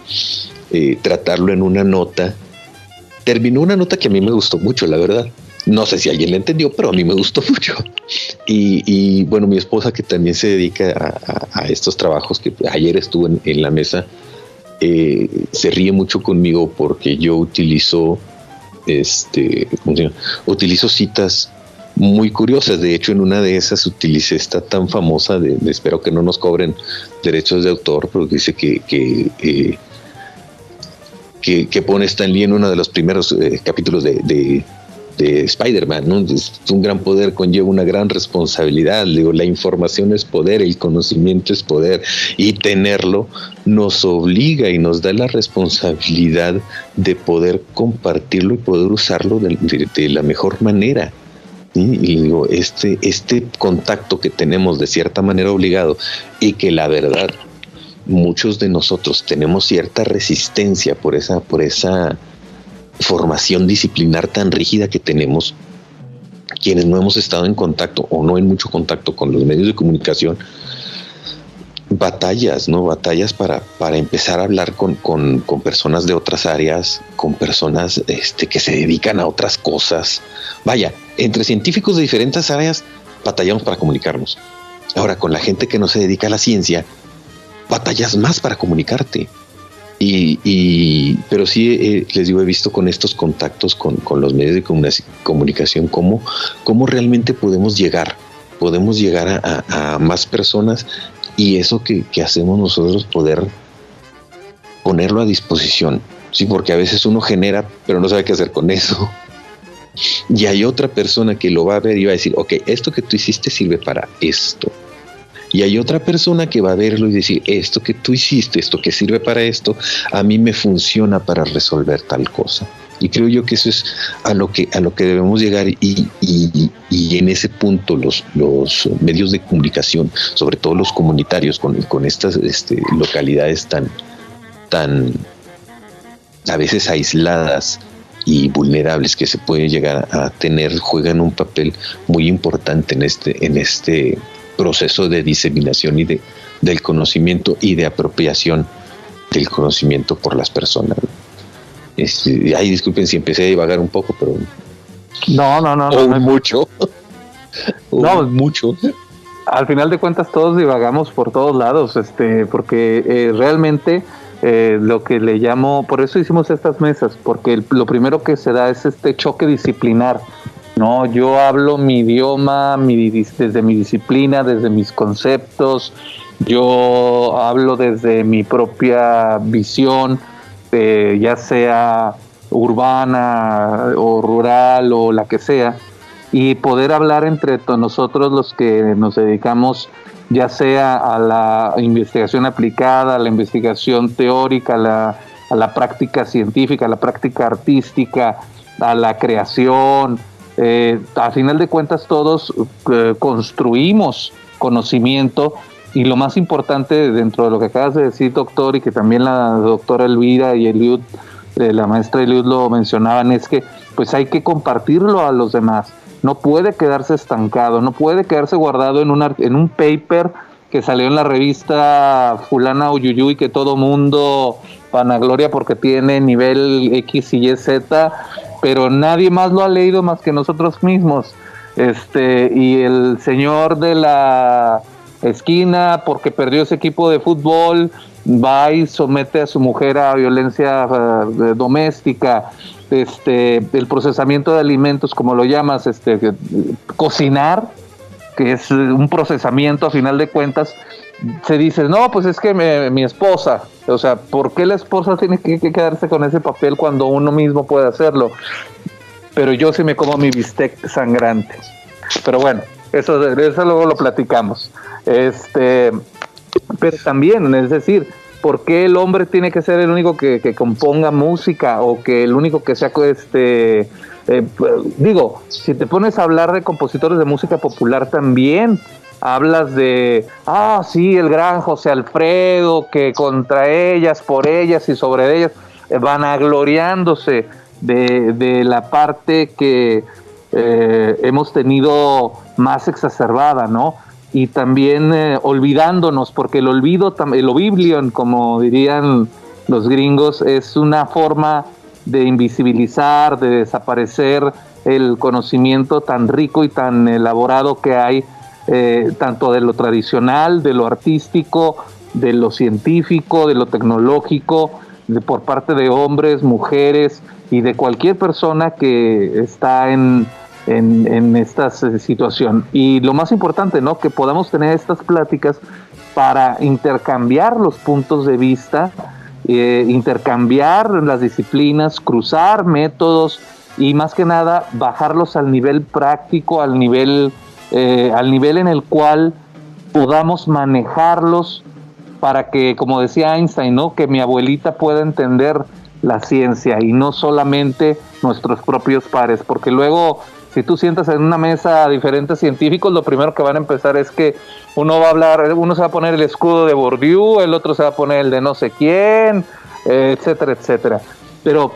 eh, tratarlo en una nota. Terminó una nota que a mí me gustó mucho, la verdad. No sé si alguien le entendió, pero a mí me gustó mucho. Y, bueno, mi esposa que también se dedica a, estos trabajos, que ayer estuvo en, la mesa, eh, se ríe mucho conmigo porque yo utilizo, este, utilizo citas muy curiosas. De hecho, en una de esas utilicé esta tan famosa de, espero que no nos cobren derechos de autor, pero dice que, que eh, que, pone Stan Lee en uno de los primeros eh, capítulos de Spider-Man, ¿no? un gran poder conlleva una gran responsabilidad. Digo, la información es poder, el conocimiento es poder, y tenerlo nos obliga y nos da la responsabilidad de poder compartirlo y poder usarlo de, la mejor manera. Y digo, este, este contacto que tenemos de cierta manera obligado y que la verdad muchos de nosotros tenemos cierta resistencia por esa, por esa formación disciplinar tan rígida que tenemos, quienes no hemos estado en contacto o no en mucho contacto con los medios de comunicación, batallas, ¿no? Batallas para, para empezar a hablar con, personas de otras áreas, con personas este, que se dedican a otras cosas. Vaya, entre científicos de diferentes áreas batallamos para comunicarnos. Ahora, con la gente que no se dedica a la ciencia, batallas más para comunicarte. Y, pero sí, eh, les digo, he visto con estos contactos con, los medios de comunicación cómo, cómo realmente podemos llegar, podemos llegar a, más personas y eso que, hacemos nosotros poder ponerlo a disposición, sí, porque a veces uno genera, pero no sabe qué hacer con eso. Y hay otra persona que lo va a ver y va a decir, ok, esto que tú hiciste sirve para esto. Y hay otra persona que va a verlo y decir, esto que tú hiciste, esto que sirve para esto, a mí me funciona para resolver tal cosa. Y creo yo que eso es a lo que, a lo que debemos llegar y, en ese punto los, los medios de comunicación, sobre todo los comunitarios con, con estas este, localidades tan, tan a veces aisladas y vulnerables que se pueden llegar a tener, juegan un papel muy importante en este, en este proceso de diseminación y de, del conocimiento y de apropiación del conocimiento por las personas. Este, ay, disculpen si empecé a divagar un poco, pero. No, no, no. no, mucho. no, mucho. Al final de cuentas, todos divagamos por todos lados, este, porque eh, realmente eh, lo que le llamo, por eso hicimos estas mesas, porque lo primero que se da es este choque disciplinar. No, yo hablo mi idioma mi, desde mi disciplina, desde mis conceptos, yo hablo desde mi propia visión ya sea urbana o rural o la que sea, y poder hablar entre nosotros los que nos dedicamos ya sea a la investigación aplicada, a la investigación teórica, a la, práctica científica, a la práctica artística, a la creación. Eh, a final de cuentas todos eh, construimos conocimiento y lo más importante dentro de lo que acabas de decir, doctor, y que también la doctora Elvira y Eliud, eh, la maestra Eliud lo mencionaban, es que pues hay que compartirlo a los demás. No puede quedarse estancado, no puede quedarse guardado en, una, en un paper que salió en la revista fulana y que todo mundo vanagloria porque tiene nivel X y Y Z, pero nadie más lo ha leído más que nosotros mismos. Este, y el señor de la esquina porque perdió ese equipo de fútbol, va y somete a su mujer a violencia eh, doméstica, este, el procesamiento de alimentos, como lo llamas, este, cocinar, que es un procesamiento a final de cuentas, se dice, no, pues es que mi esposa, o sea, ¿por qué la esposa tiene que, quedarse con ese papel cuando uno mismo puede hacerlo? Pero yo sí me como mi bistec sangrante. Pero bueno, eso, eso luego lo platicamos. Este, pero también, es decir, ¿por qué el hombre tiene que ser el único que, componga música o que el único que sea este eh, digo, si te pones a hablar de compositores de música popular también hablas de, ah, sí, el gran José Alfredo, que contra ellas, por ellas y sobre ellas, eh, van agloriándose de, de la parte que eh, hemos tenido más exacerbada, ¿no? y también eh, olvidándonos, porque el olvido, el oblivion, como dirían los gringos, es una forma de invisibilizar, de desaparecer el conocimiento tan rico y tan elaborado que hay, eh, tanto de lo tradicional, de lo artístico, de lo científico, de lo tecnológico, por parte de hombres, mujeres y de cualquier persona que está en en, esta situación. Y lo más importante, ¿no? Que podamos tener estas pláticas para intercambiar los puntos de vista, eh, intercambiar las disciplinas, cruzar métodos y más que nada bajarlos al nivel práctico, al nivel, eh, al nivel en el cual podamos manejarlos para que, como decía Einstein, ¿no? que mi abuelita pueda entender la ciencia y no solamente nuestros propios pares, porque luego si tú sientas en una mesa a diferentes científicos, lo primero que van a empezar es que uno va a hablar, uno se va a poner el escudo de Bourdieu, el otro se va a poner el de no sé quién, etcétera, etcétera. Pero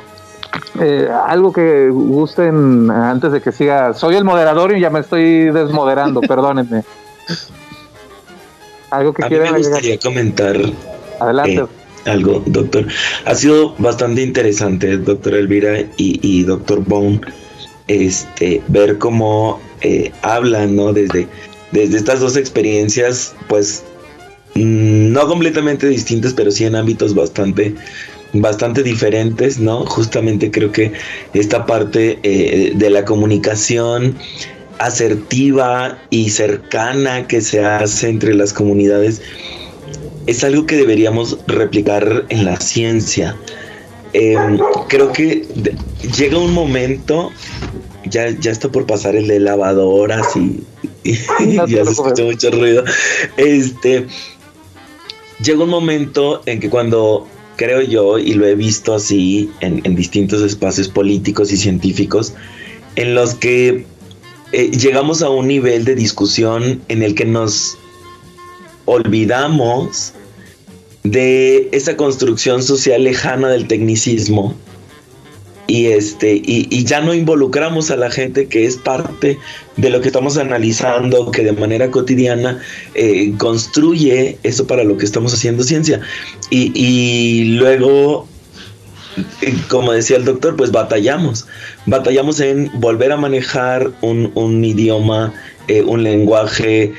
eh, algo que gusten antes de que siga, soy el moderador y ya me estoy desmoderando, perdónenme. Algo que a mí me gustaría comentar. Adelante. Eh, algo, doctor. Ha sido bastante interesante, doctor Elvira y, y doctor Bone este, ver cómo eh, hablan, ¿no? Desde, desde estas dos experiencias, pues mm, no completamente distintas, pero sí en ámbitos bastante, bastante diferentes, ¿no? Justamente creo que esta parte eh, de la comunicación asertiva y cercana que se hace entre las comunidades es algo que deberíamos replicar en la ciencia. Em, creo que llega un momento, ya, ya está por pasar el de lavadoras y, ya se escucha mucho ruido. Este, llega un momento en que cuando creo yo, y lo he visto así en, distintos espacios políticos y científicos, en los que eh, llegamos a un nivel de discusión en el que nos olvidamos de esa construcción social lejana del tecnicismo y este y, ya no involucramos a la gente que es parte de lo que estamos analizando que de manera cotidiana eh, construye eso para lo que estamos haciendo ciencia. Y, luego eh, como decía el doctor pues batallamos. Batallamos en volver a manejar un, idioma eh, un lenguaje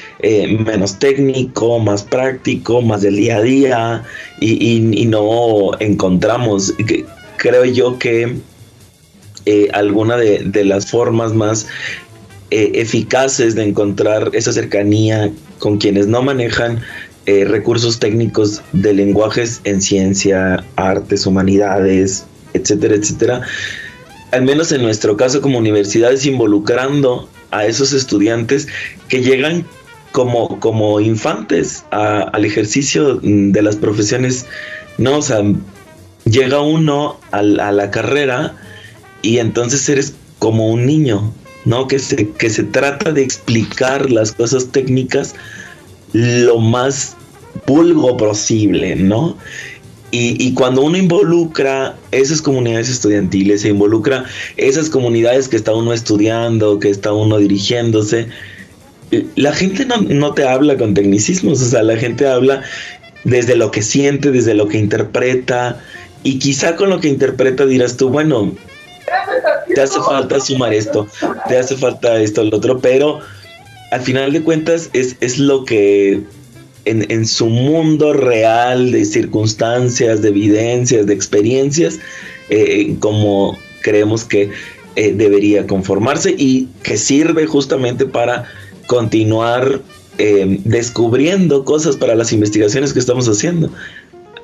menos técnico, más práctico, más del día a día y, y no encontramos, creo yo que eh, alguna de, las formas más eh, eficaces de encontrar esa cercanía con quienes no manejan eh, recursos técnicos de lenguajes en ciencia, artes, humanidades, etcétera, etcétera. Al menos en nuestro caso como universidades, involucrando a esos estudiantes que llegan como, como infantes al ejercicio de las profesiones, ¿no? O sea, llega uno a la carrera y entonces eres como un niño, ¿no? Que se, que se trata de explicar las cosas técnicas lo más vulgo posible, ¿no? Y, cuando uno involucra esas comunidades estudiantiles, se involucra esas comunidades que está uno estudiando, que está uno dirigiéndose, la gente no, no te habla con tecnicismos, o sea, la gente habla desde lo que siente, desde lo que interpreta, y quizá con lo que interpreta dirás tú, bueno, te hace falta sumar esto, te hace falta esto, lo otro, pero al final de cuentas es, es lo que en, su mundo real de circunstancias, de evidencias, de experiencias, eh, como creemos que eh, debería conformarse y que sirve justamente para continuar eh, descubriendo cosas para las investigaciones que estamos haciendo.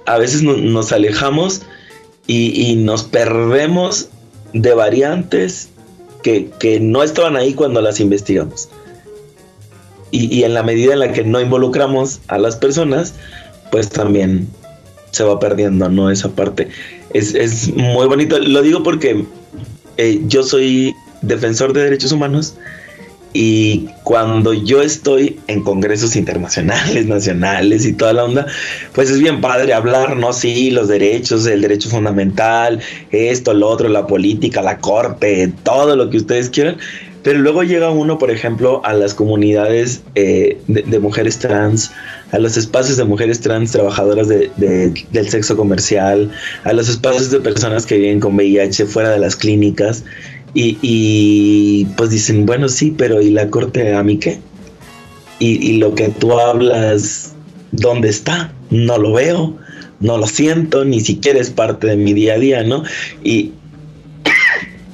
A veces nos alejamos y nos perdemos de variantes que, no estaban ahí cuando las investigamos. Y, en la medida en la que no involucramos a las personas, pues también se va perdiendo, ¿no? Esa parte. Es, muy bonito. Lo digo porque eh, yo soy defensor de derechos humanos y cuando yo estoy en congresos internacionales, nacionales y toda la onda, pues es bien padre hablar, ¿no? Sí, los derechos, el derecho fundamental, esto, lo otro, la política, la corte, todo lo que ustedes quieran. Pero luego llega uno, por ejemplo, a las comunidades eh, de, mujeres trans, a los espacios de mujeres trans trabajadoras del sexo comercial, a los espacios de personas que viven con VIH fuera de las clínicas. Y, pues dicen, bueno, sí, pero ¿y la corte a mí qué? Y, lo que tú hablas, ¿dónde está? No lo veo, no lo siento, ni siquiera es parte de mi día a día, ¿no? Y,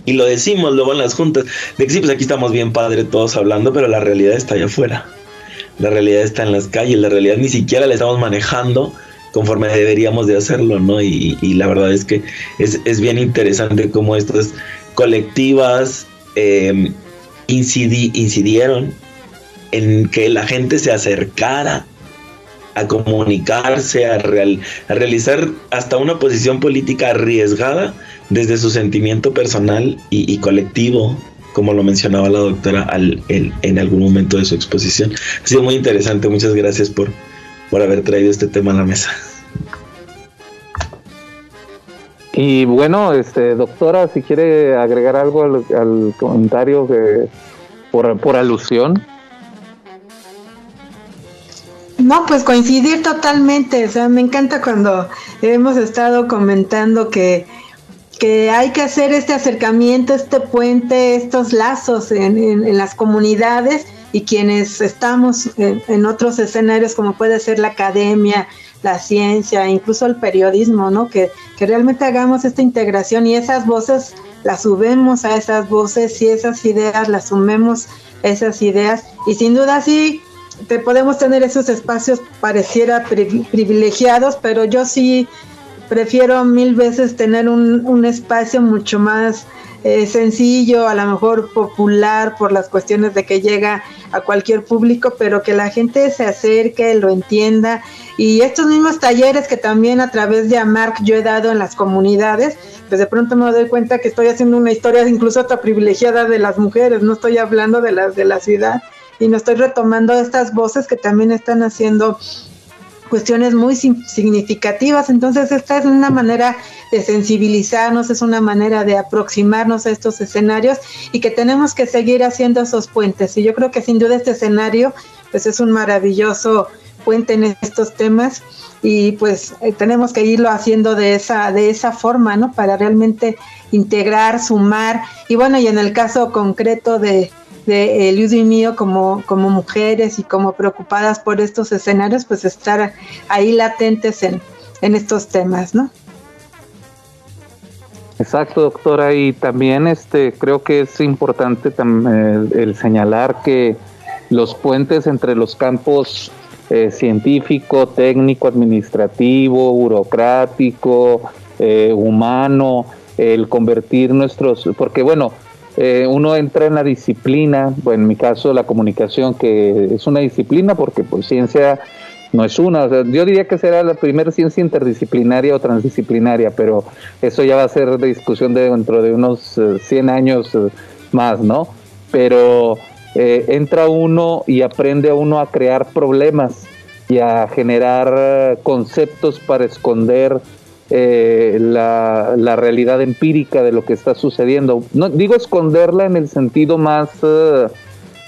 y lo decimos luego en las juntas, de que sí, pues aquí estamos bien padre todos hablando, pero la realidad está allá afuera. La realidad está en las calles, la realidad ni siquiera la estamos manejando conforme deberíamos de hacerlo, ¿no? Y, la verdad es que es, es bien interesante cómo estas colectivas em, incidieron en que la gente se acercara a comunicarse, a, realizar hasta una posición política arriesgada desde su sentimiento personal y, colectivo, como lo mencionaba la doctora en algún momento de su exposición. Ha sido muy interesante, muchas gracias por, por haber traído este tema a la mesa. Y bueno, este, doctora, si quiere agregar algo al, comentario que, por, alusión. No, pues coincidir totalmente. O sea, me encanta cuando hemos estado comentando que, que hay que hacer este acercamiento, este puente, estos lazos en, en, las comunidades y quienes estamos en, en, otros escenarios como puede ser la academia, la ciencia, incluso el periodismo, ¿no? Que, que realmente hagamos esta integración y esas voces las subemos a esas voces y esas ideas las sumemos esas ideas y sin duda sí te podemos tener esos espacios pareciera privilegiados, pero yo sí prefiero mil veces tener un, un espacio mucho más eh, sencillo, a lo mejor popular por las cuestiones de que llega a cualquier público, pero que la gente se acerque, lo entienda. Y estos mismos talleres que también a través de AMARC yo he dado en las comunidades, pues de pronto me doy cuenta que estoy haciendo una historia incluso otra privilegiada de las mujeres, no estoy hablando de las de la ciudad y no estoy retomando estas voces que también están haciendo cuestiones muy significativas. Entonces, esta es una manera de sensibilizarnos, es una manera de aproximarnos a estos escenarios y que tenemos que seguir haciendo esos puentes. Y yo creo que sin duda este escenario, pues es un maravilloso puente en estos temas y pues eh, tenemos que irlo haciendo de esa de esa forma, ¿no? Para realmente integrar, sumar y bueno, y en el caso concreto de de eh, y mío como, como mujeres y como preocupadas por estos escenarios, pues estar ahí latentes en, en estos temas, ¿no? Exacto, doctora, y también este creo que es importante el, el, señalar que los puentes entre los campos eh, científico, técnico, administrativo, burocrático, eh, humano, el convertir nuestros, porque bueno, eh, uno entra en la disciplina, bueno, en mi caso la comunicación, que es una disciplina porque pues ciencia no es una, yo diría que será la primera ciencia interdisciplinaria o transdisciplinaria, pero eso ya va a ser de discusión de dentro de unos 100 eh, años eh, más, ¿no? Pero entra uno y aprende uno a crear problemas y a generar conceptos para esconder eh, la, realidad empírica de lo que está sucediendo. No digo esconderla en el sentido más eh,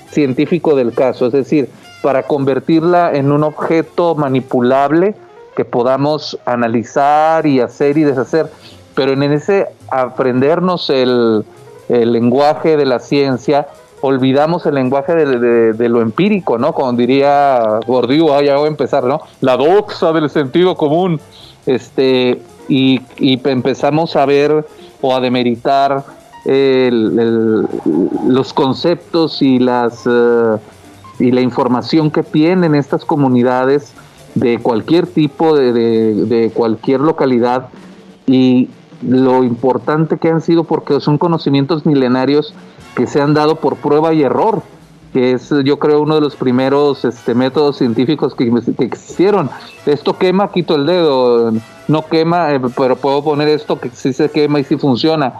científico del caso, es decir, para convertirla en un objeto manipulable que podamos analizar y hacer y deshacer, pero en ese aprendernos el, lenguaje de la ciencia, olvidamos el lenguaje de, lo empírico, ¿no? Como diría Gordillo, ah, ya voy a empezar, ¿no? La doxa del sentido común. Este, y, empezamos a ver o a demeritar los conceptos y las eh, y la información que tienen estas comunidades de cualquier tipo de, de, cualquier localidad y lo importante que han sido porque son conocimientos milenarios que se han dado por prueba y error que es yo creo uno de los primeros este, métodos científicos que, que existieron. Esto quema, quito el dedo, no quema, eh, pero puedo poner esto que sí se quema y sí funciona.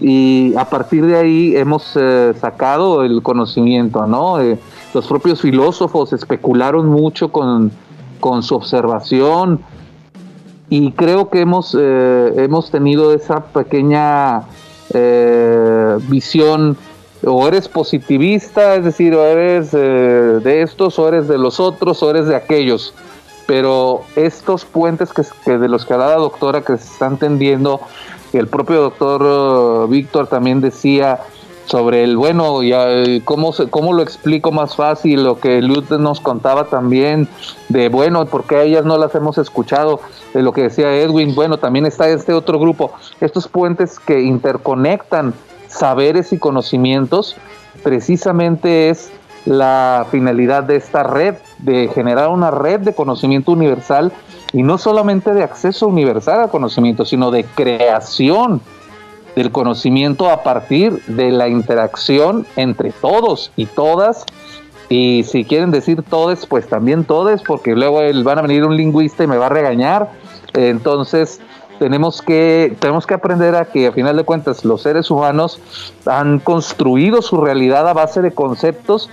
Y a partir de ahí hemos eh, sacado el conocimiento, ¿no? Eh, los propios filósofos especularon mucho con, con su observación y creo que hemos, hemos tenido esa pequeña visión o eres positivista, es decir, o eres eh, de estos, o eres de los otros, o eres de aquellos. Pero estos puentes que, de los que habla la doctora que se están tendiendo, el propio doctor uh, Víctor también decía sobre el, bueno, eh, ¿cómo, ¿cómo lo explico más fácil? Lo que Luz nos contaba también, de, bueno, ¿por qué a ellas no las hemos escuchado? De lo que decía Edwin, bueno, también está este otro grupo, estos puentes que interconectan saberes y conocimientos, precisamente es la finalidad de esta red, de generar una red de conocimiento universal y no solamente de acceso universal al conocimiento, sino de creación del conocimiento a partir de la interacción entre todos y todas. Y si quieren decir todes, pues también todes, porque luego van a venir un lingüista y me va a regañar. Entonces, tenemos que, tenemos que aprender a que a final de cuentas los seres humanos han construido su realidad a base de conceptos,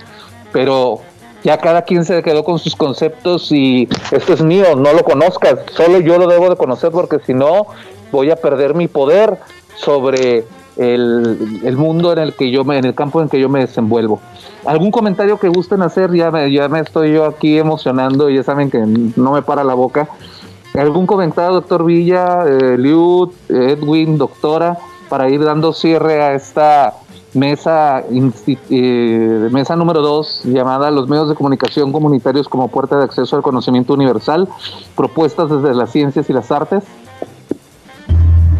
pero ya cada quien se quedó con sus conceptos y esto es mío, no lo conozcas, solo yo lo debo de conocer porque si no voy a perder mi poder sobre el, mundo en el que yo me, en el campo en que yo me desenvuelvo. ¿Algún comentario que gusten hacer? Ya me, ya me estoy yo aquí emocionando ya saben que no me para la boca. ¿Algún comentario, doctor Villa, eh, Liud, Edwin, doctora, para ir dando cierre a esta mesa, eh, mesa número dos, llamada Los medios de comunicación comunitarios como puerta de acceso al conocimiento universal, propuestas desde las ciencias y las artes?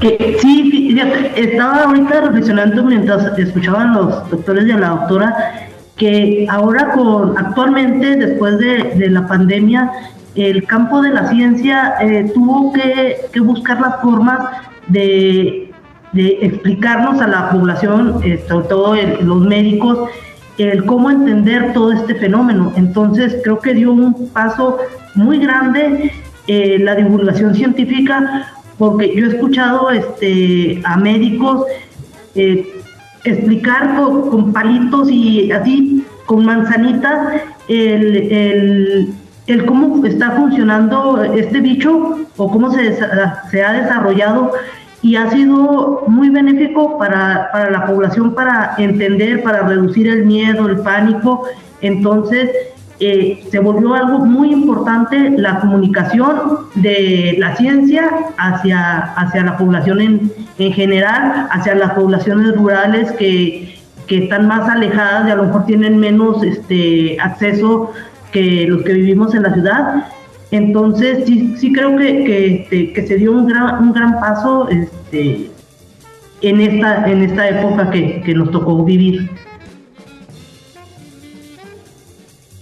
Sí, estaba ahorita reflexionando mientras escuchaban los doctores y a la doctora que ahora con actualmente después de, la pandemia el campo de la ciencia eh, tuvo que, buscar las formas de, explicarnos a la población, eh, sobre todo los médicos, el cómo entender todo este fenómeno. Entonces creo que dio un paso muy grande eh, la divulgación científica, porque yo he escuchado este, a médicos explicar con, palitos y así, con manzanitas, el, el, cómo está funcionando este bicho o cómo se, se ha desarrollado y ha sido muy benéfico para, para, la población para entender, para reducir el miedo, el pánico. Entonces, eh, se volvió algo muy importante la comunicación de la ciencia hacia, hacia la población en, en general, hacia las poblaciones rurales que, que, están más alejadas y a lo mejor tienen menos este, acceso que los que vivimos en la ciudad. Entonces, sí, sí creo que, que, este, que se dio un gran, un gran paso este, en, esta, en esta época que, que nos tocó vivir.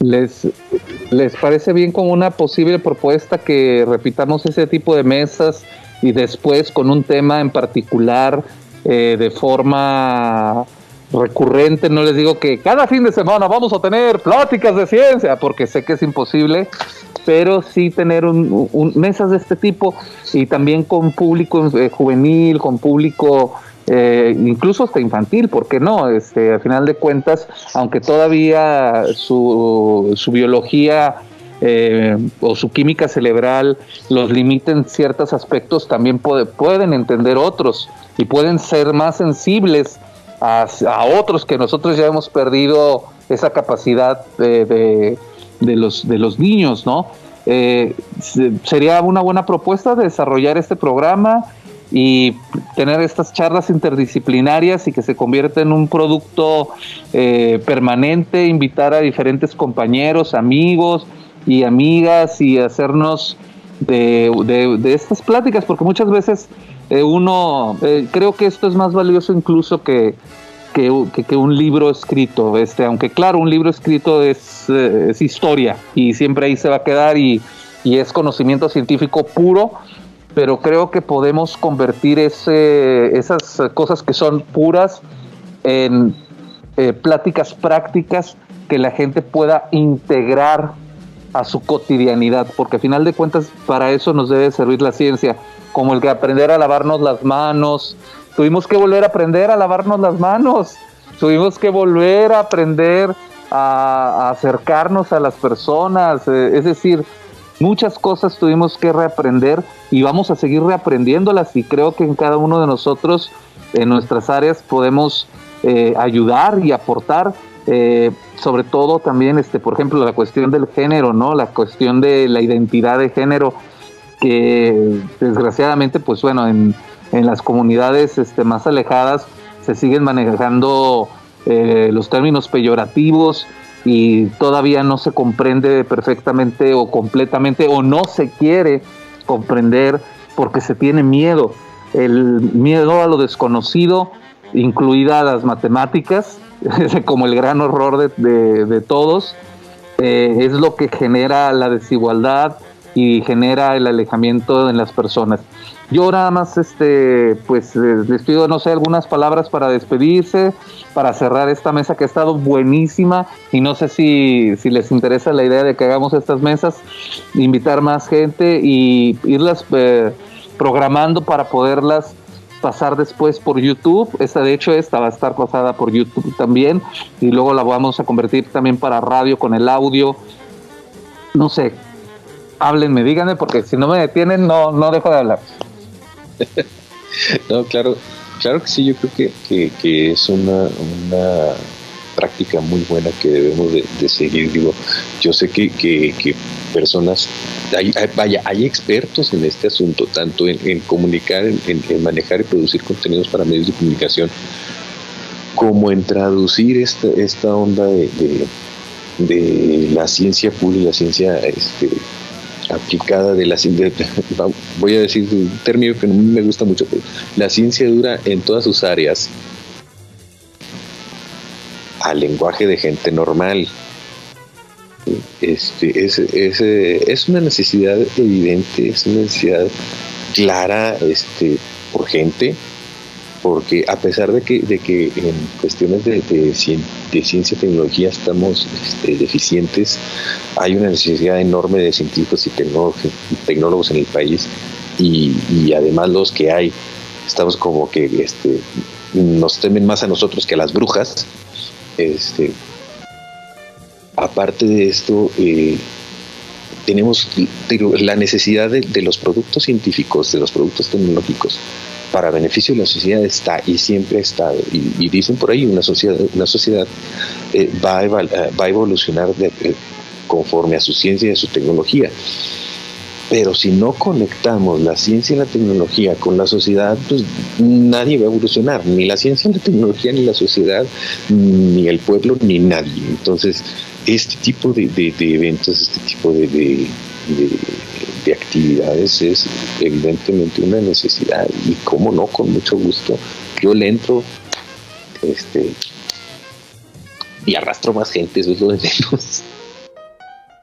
¿Les, ¿Les parece bien como una posible propuesta que repitamos ese tipo de mesas y después con un tema en particular eh, de forma recurrente? No les digo que cada fin de semana vamos a tener pláticas de ciencia, porque sé que es imposible, pero sí tener un, mesas de este tipo y también con público eh, juvenil, con público eh, incluso hasta infantil, ¿por qué no? Este, al final de cuentas, aunque todavía su, su biología eh, o su química cerebral los limiten ciertos aspectos, también pueden entender otros y pueden ser más sensibles a, otros que nosotros ya hemos perdido esa capacidad de, de, los, de los niños, ¿no? Eh, sería una buena propuesta desarrollar este programa y tener estas charlas interdisciplinarias y que se convierta en un producto eh, permanente, invitar a diferentes compañeros, amigos y amigas y hacernos de, estas pláticas, porque muchas veces eh, uno, eh, creo que esto es más valioso incluso que, que, un libro escrito, este, aunque claro, un libro escrito es, es historia y siempre ahí se va a quedar y, y es conocimiento científico puro, pero creo que podemos convertir ese, esas cosas que son puras en eh, pláticas prácticas que la gente pueda integrar a su cotidianidad, porque a final de cuentas para eso nos debe servir la ciencia, como el que aprender a lavarnos las manos, tuvimos que volver a aprender a lavarnos las manos, tuvimos que volver a aprender a, acercarnos a las personas, eh, es decir, muchas cosas tuvimos que reaprender y vamos a seguir reaprendiéndolas y creo que en cada uno de nosotros, en nuestras áreas, podemos eh, ayudar y aportar. Eh, sobre todo también, este, por ejemplo, la cuestión del género, ¿no? La cuestión de la identidad de género, que desgraciadamente, pues bueno, en, en las comunidades este, más alejadas se siguen manejando eh, los términos peyorativos y todavía no se comprende perfectamente o completamente o no se quiere comprender porque se tiene miedo. El miedo a lo desconocido, incluidas las matemáticas, como el gran horror de, todos, eh, es lo que genera la desigualdad y genera el alejamiento en las personas. Yo nada más, este, pues eh, les pido, no sé, algunas palabras para despedirse, para cerrar esta mesa que ha estado buenísima y no sé si, si les interesa la idea de que hagamos estas mesas, invitar más gente y irlas eh, programando para poderlas pasar después por YouTube. Esta de hecho esta va a estar pasada por YouTube también y luego la vamos a convertir también para radio con el audio. No sé, háblenme, díganme porque si no me detienen no, no dejo de hablar. no, claro, claro que sí, yo creo que, que, es una, una, práctica muy buena que debemos de, seguir. Digo, yo sé que, que, personas, hay, vaya, hay expertos en este asunto, tanto en, comunicar, en, manejar y producir contenidos para medios de comunicación, como en traducir esta, esta onda de, de, de la ciencia pura y la ciencia este, aplicada de la ciencia, voy a decir un término que no me gusta mucho, pero la ciencia dura en todas sus áreas al lenguaje de gente normal. Este, es, es, es una necesidad evidente, es una necesidad clara, este, urgente, porque a pesar de que, de que en cuestiones de, de, ciencia y tecnología estamos este, deficientes, hay una necesidad enorme de científicos y tecnólogos, en el país y, además los que hay, estamos como que este, nos temen más a nosotros que a las brujas. Este, aparte de esto, eh, tenemos la necesidad de, los productos científicos, de los productos tecnológicos, para beneficio de la sociedad está y siempre ha estado. Y, dicen por ahí, una sociedad, una sociedad eh, va, a va, a evolucionar eh, conforme a su ciencia y a su tecnología. Pero si no conectamos la ciencia y la tecnología con la sociedad, pues nadie va a evolucionar, ni la ciencia, ni la tecnología, ni la sociedad, ni el pueblo, ni nadie. Entonces, este tipo de, eventos, este tipo de, de, actividades es evidentemente una necesidad y cómo no, con mucho gusto, yo le entro este, y arrastro más gente, eso es lo de menos.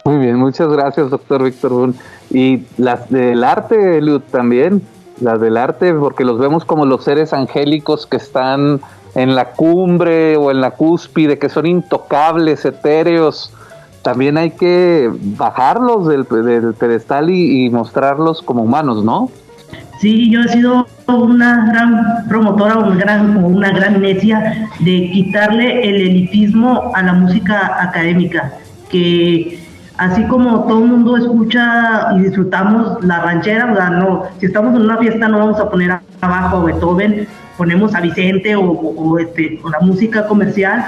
Muy bien, muchas gracias, doctor Víctor Bun. Y las del arte, Lud, también, las del arte, porque los vemos como los seres angélicos que están en la cumbre o en la cúspide, que son intocables, etéreos, también hay que bajarlos del, pedestal y, mostrarlos como humanos, ¿no? Sí, yo he sido una gran promotora o gran, una gran necia de quitarle el elitismo a la música académica, que así como todo el mundo escucha y disfrutamos la ranchera, o no, si estamos en una fiesta no vamos a poner abajo a Beethoven, ponemos a Vicente o, este, la música comercial,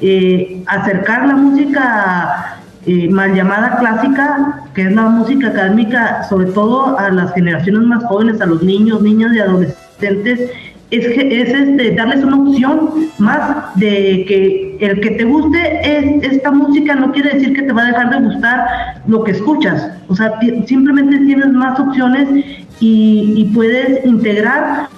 eh, acercar la música eh, mal llamada clásica, que es la música académica, sobre todo a las generaciones más jóvenes, a los niños, niñas y adolescentes, es, es este, darles una opción más de que el que te guste es, esta música no quiere decir que te va a dejar de gustar lo que escuchas. O sea, simplemente tienes más opciones y, puedes integrar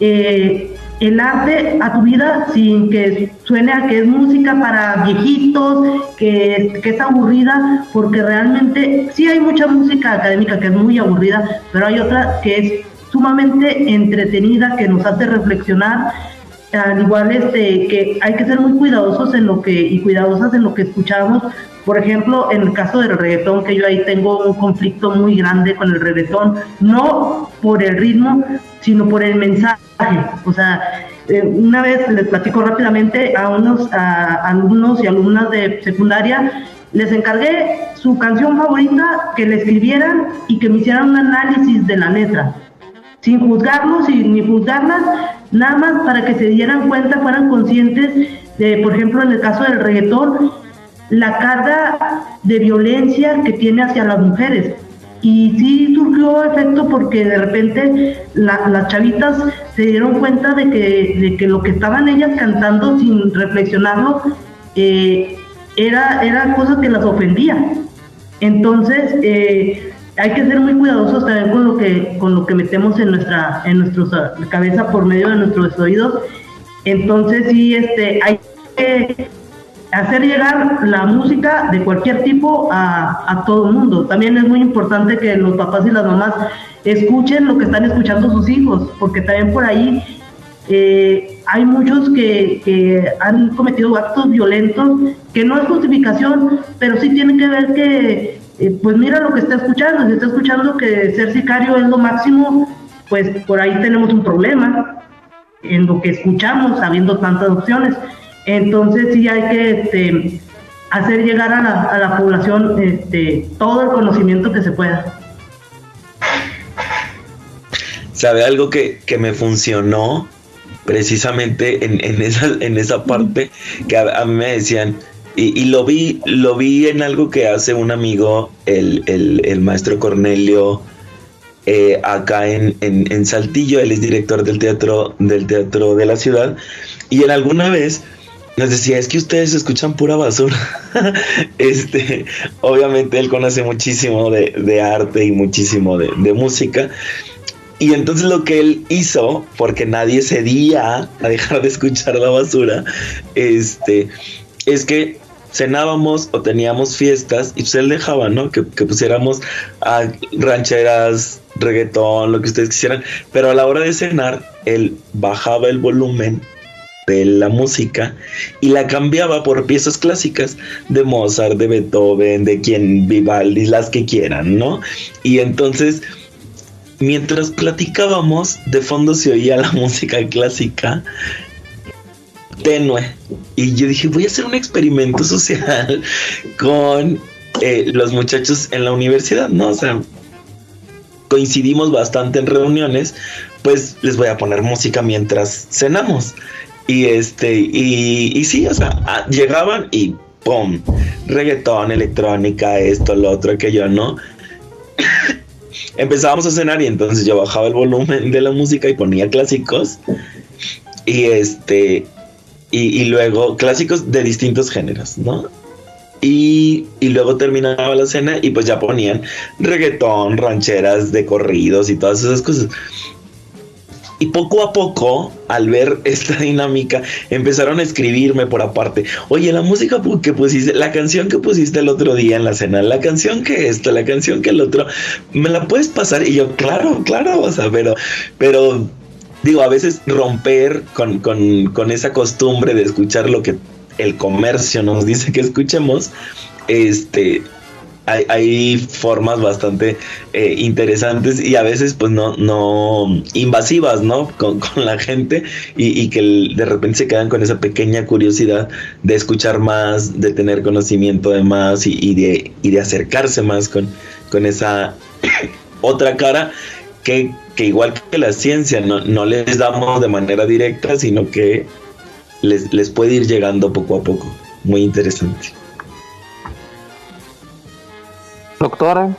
eh, el arte a tu vida sin que suene a que es música para viejitos, que, que, es aburrida, porque realmente sí hay mucha música académica que es muy aburrida, pero hay otra que es sumamente entretenida, que nos hace reflexionar, al igual este, que hay que ser muy cuidadosos en lo que, y cuidadosas en lo que escuchamos. Por ejemplo, en el caso del reggaetón, que yo ahí tengo un conflicto muy grande con el reggaetón, no por el ritmo, sino por el mensaje. O sea, eh, una vez les platico rápidamente a unos alumnos y alumnas de secundaria, les encargué su canción favorita, que le escribieran y que me hicieran un análisis de la letra sin juzgarlos y ni juzgarlas, nada más para que se dieran cuenta, fueran conscientes de, por ejemplo, en el caso del reggaetón, la carga de violencia que tiene hacia las mujeres. Y sí surgió efecto porque de repente las chavitas se dieron cuenta de que, de que lo que estaban ellas cantando sin reflexionarlo eh, era, era cosa que las ofendía. Entonces, eh, hay que ser muy cuidadosos también con lo que con lo que metemos en nuestra en nuestra cabeza por medio de nuestros oídos. Entonces sí este hay que hacer llegar la música de cualquier tipo a, a todo el mundo. También es muy importante que los papás y las mamás escuchen lo que están escuchando sus hijos porque también por ahí eh, hay muchos que, que, han cometido actos violentos que no es justificación, pero sí tienen que ver que eh, pues mira lo que está escuchando, si está escuchando que ser sicario es lo máximo, pues por ahí tenemos un problema en lo que escuchamos, habiendo tantas opciones. Entonces sí hay que este, hacer llegar a la, población este, todo el conocimiento que se pueda. ¿Sabe algo que, me funcionó precisamente en, esa, en esa parte? Que a mí me decían, y, lo vi, lo vi en algo que hace un amigo, el, maestro Cornelio, eh, acá en, en, Saltillo, él es director del teatro, del teatro de la ciudad, y él alguna vez nos decía, es que ustedes escuchan pura basura. este, obviamente él conoce muchísimo de, arte y muchísimo de, de, música. Y entonces lo que él hizo, porque nadie cedía a dejar de escuchar la basura, este, es que cenábamos o teníamos fiestas y pues él dejaba, ¿no? Que, pusiéramos a rancheras, reggaetón, lo que ustedes quisieran, pero a la hora de cenar, él bajaba el volumen de la música y la cambiaba por piezas clásicas de Mozart, de Beethoven, de quien Vivaldi, las que quieran, ¿no? Y entonces, mientras platicábamos, de fondo se oía la música clásica tenue. Y yo dije, voy a hacer un experimento social con eh, los muchachos en la universidad, ¿no? O sea, coincidimos bastante en reuniones, pues les voy a poner música mientras cenamos. Y este, y, y sí, o sea, llegaban y ¡pum! Reggaetón, electrónica, esto, lo otro, aquello, ¿no? Empezábamos a cenar y entonces yo bajaba el volumen de la música y ponía clásicos. Y este, y, luego clásicos de distintos géneros, ¿no? Y, y, luego terminaba la cena y pues ya ponían reggaetón, rancheras de corridos y todas esas cosas. Y poco a poco, al ver esta dinámica, empezaron a escribirme por aparte. Oye, la música que pusiste, la canción que pusiste el otro día en la cena, la canción que esto, la canción que el otro, ¿me la puedes pasar? Y yo, claro, claro, o sea, pero, pero digo, a veces romper con, con, esa costumbre de escuchar lo que el comercio nos dice que escuchemos, este, hay, formas bastante eh, interesantes y a veces pues no, no invasivas, ¿no? Con, la gente y, que de repente se quedan con esa pequeña curiosidad de escuchar más, de tener conocimiento de más y, de, y de acercarse más con, con esa otra cara que que igual que la ciencia no, les damos de manera directa, sino que les, les puede ir llegando poco a poco. Muy interesante. Doctora.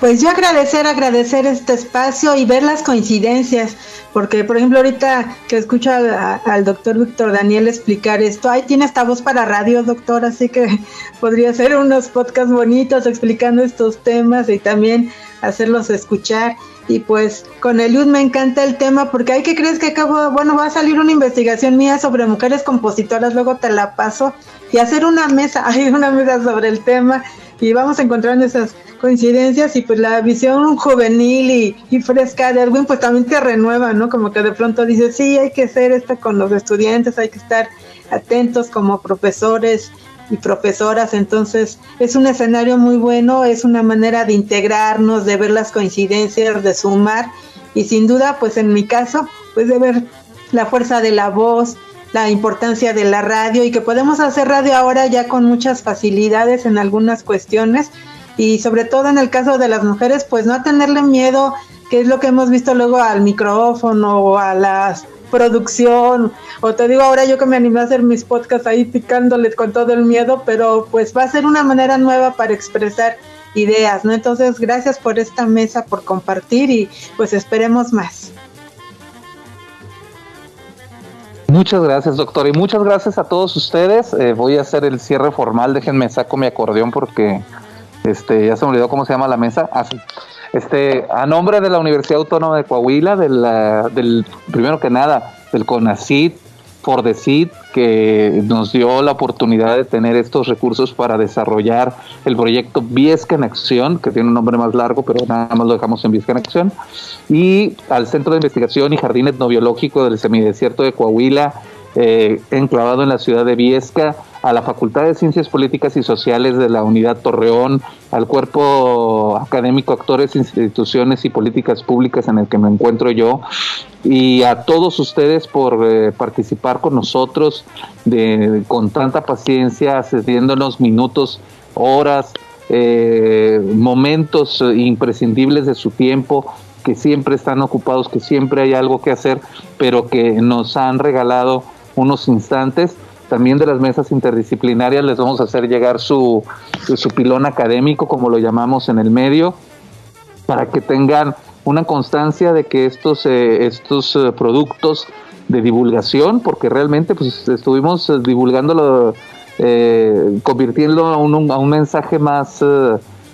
Pues yo agradecer, agradecer este espacio y ver las coincidencias, porque por ejemplo ahorita que escucho al, doctor Víctor Daniel explicar esto, ahí tiene esta voz para radio, doctor, así que podría hacer unos podcasts bonitos explicando estos temas y también hacerlos escuchar. Y pues con Eliud me encanta el tema porque hay que crees que acabo, bueno, va a salir una investigación mía sobre mujeres compositoras, luego te la paso y hacer una mesa, hay una mesa sobre el tema y vamos encontrando esas coincidencias y pues la visión juvenil y, fresca de Erwin pues también te renueva, ¿no? Como que de pronto dices, sí, hay que hacer esto con los estudiantes, hay que estar atentos como profesores y profesoras, entonces es un escenario muy bueno, es una manera de integrarnos, de ver las coincidencias, de sumar y sin duda, pues en mi caso, pues de ver la fuerza de la voz, la importancia de la radio y que podemos hacer radio ahora ya con muchas facilidades en algunas cuestiones y sobre todo en el caso de las mujeres, pues no tenerle miedo, que es lo que hemos visto luego al micrófono o a las producción, o te digo ahora yo que me animé a hacer mis podcasts ahí picándoles con todo el miedo, pero pues va a ser una manera nueva para expresar ideas, ¿no? Entonces, gracias por esta mesa, por compartir y pues esperemos más. Muchas gracias, doctor, y muchas gracias a todos ustedes. Eh, voy a hacer el cierre formal. Déjenme saco mi acordeón porque este ya se me olvidó cómo se llama la mesa. Ah, este, a nombre de la Universidad Autónoma de Coahuila, del primero que nada, del CONACID, FORDECID, que nos dio la oportunidad de tener estos recursos para desarrollar el proyecto Viesca en Acción, que tiene un nombre más largo, pero nada más lo dejamos en Viesca en Acción, y al Centro de Investigación y Jardín Etnobiológico del Semidesierto de Coahuila, eh, enclavado en la ciudad de Viesca, a la Facultad de Ciencias Políticas y Sociales de la Unidad Torreón, al cuerpo académico, actores, instituciones y políticas públicas en el que me encuentro yo, y a todos ustedes por eh, participar con nosotros de, con tanta paciencia, cediéndonos minutos, horas, eh, momentos imprescindibles de su tiempo que siempre están ocupados, que siempre hay algo que hacer, pero que nos han regalado unos instantes también de las mesas interdisciplinarias les vamos a hacer llegar su, su pilón académico, como lo llamamos en el medio, para que tengan una constancia de que estos, eh, estos eh, productos de divulgación, porque realmente pues estuvimos eh, divulgándolo, eh, convirtiéndolo a un, a un mensaje más,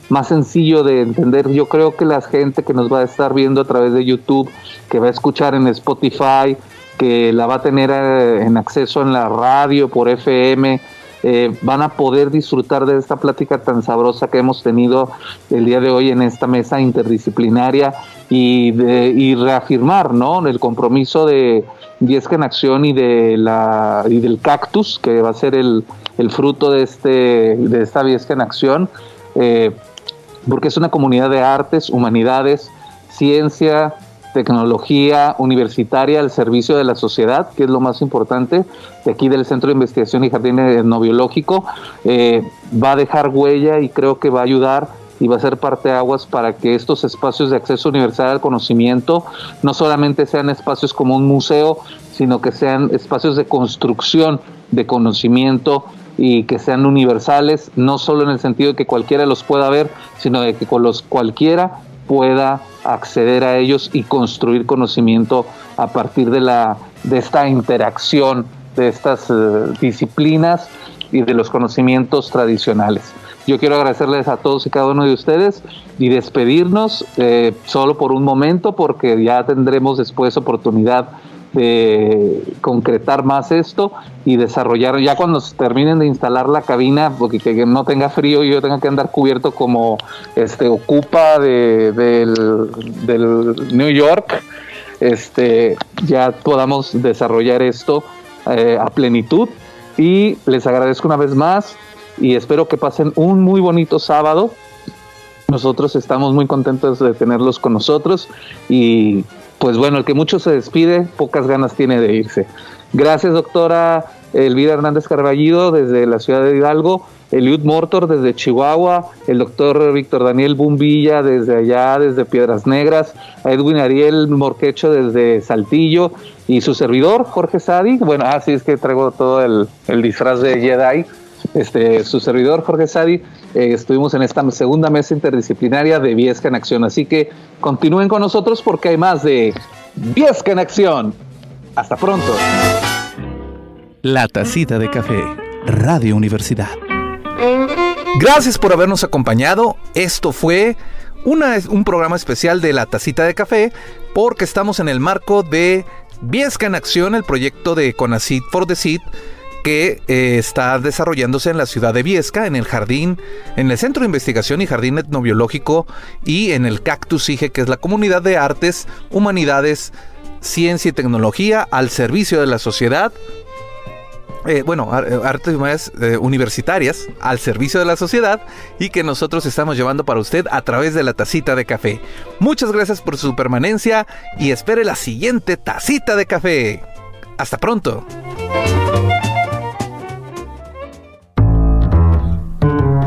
más sencillo de entender. Yo creo que la gente que nos va a estar viendo a través de YouTube, que va a escuchar en Spotify, que la va a tener eh, en acceso en la radio por FM eh, van a poder disfrutar de esta plática tan sabrosa que hemos tenido el día de hoy en esta mesa interdisciplinaria y, de, reafirmar ¿no? el compromiso de Viesca en Acción y, de la, y del cactus, que va a ser el, fruto de, este, de esta Viesca en Acción, eh, porque es una comunidad de artes, humanidades, ciencia, tecnología universitaria al servicio de la sociedad, que es lo más importante, de aquí del Centro de Investigación y Jardín Etnobiológico, eh, va a dejar huella y creo que va a ayudar y va a ser parte de aguas para que estos espacios de acceso universal al conocimiento no solamente sean espacios como un museo, sino que sean espacios de construcción de conocimiento y que sean universales, no solo en el sentido de que cualquiera los pueda ver, sino de que con los cualquiera pueda acceder a ellos y construir conocimiento a partir de, la, de esta interacción de estas eh, disciplinas y de los conocimientos tradicionales. Yo quiero agradecerles a todos y cada uno de ustedes y despedirnos eh, solo por un momento porque ya tendremos después oportunidad de concretar más esto y desarrollar, ya cuando terminen de instalar la cabina, porque que no tenga frío y yo tenga que andar cubierto como este ocupa de, del, New York, este, ya podamos desarrollar esto eh, a plenitud. Y les agradezco una vez más y espero que pasen un muy bonito sábado. Nosotros estamos muy contentos de tenerlos con nosotros y pues bueno, el que mucho se despide, pocas ganas tiene de irse. Gracias, doctora Elvira Hernández Carballido, desde la ciudad de Hidalgo, Eliud Mortor, desde Chihuahua, el doctor Víctor Daniel Bumbilla, desde allá, desde Piedras Negras, Edwin Ariel Morquecho, desde Saltillo, y su servidor, Jorge Sadi. Bueno, así ah, es que traigo todo el, el disfraz de Jedi este, su servidor Jorge Sadi, eh, estuvimos en esta segunda mesa interdisciplinaria de Viesca en Acción. Así que continúen con nosotros porque hay más de Viesca en Acción. Hasta pronto. La tacita de café, Radio Universidad. Gracias por habernos acompañado. Esto fue un programa especial de La tacita de café porque estamos en el marco de Viesca en Acción, el proyecto de Conacid for the Seed que eh, está desarrollándose en la ciudad de Viesca, en el jardín, en el Centro de Investigación y Jardín Etnobiológico y en el Cactus IGE, que es la comunidad de artes, humanidades, ciencia y tecnología al servicio de la sociedad. Eh, bueno, eh, artes universitarias al servicio de la sociedad y que nosotros estamos llevando para usted a través de la tacita de café. Muchas gracias por su permanencia y espere la siguiente tacita de café. Hasta pronto.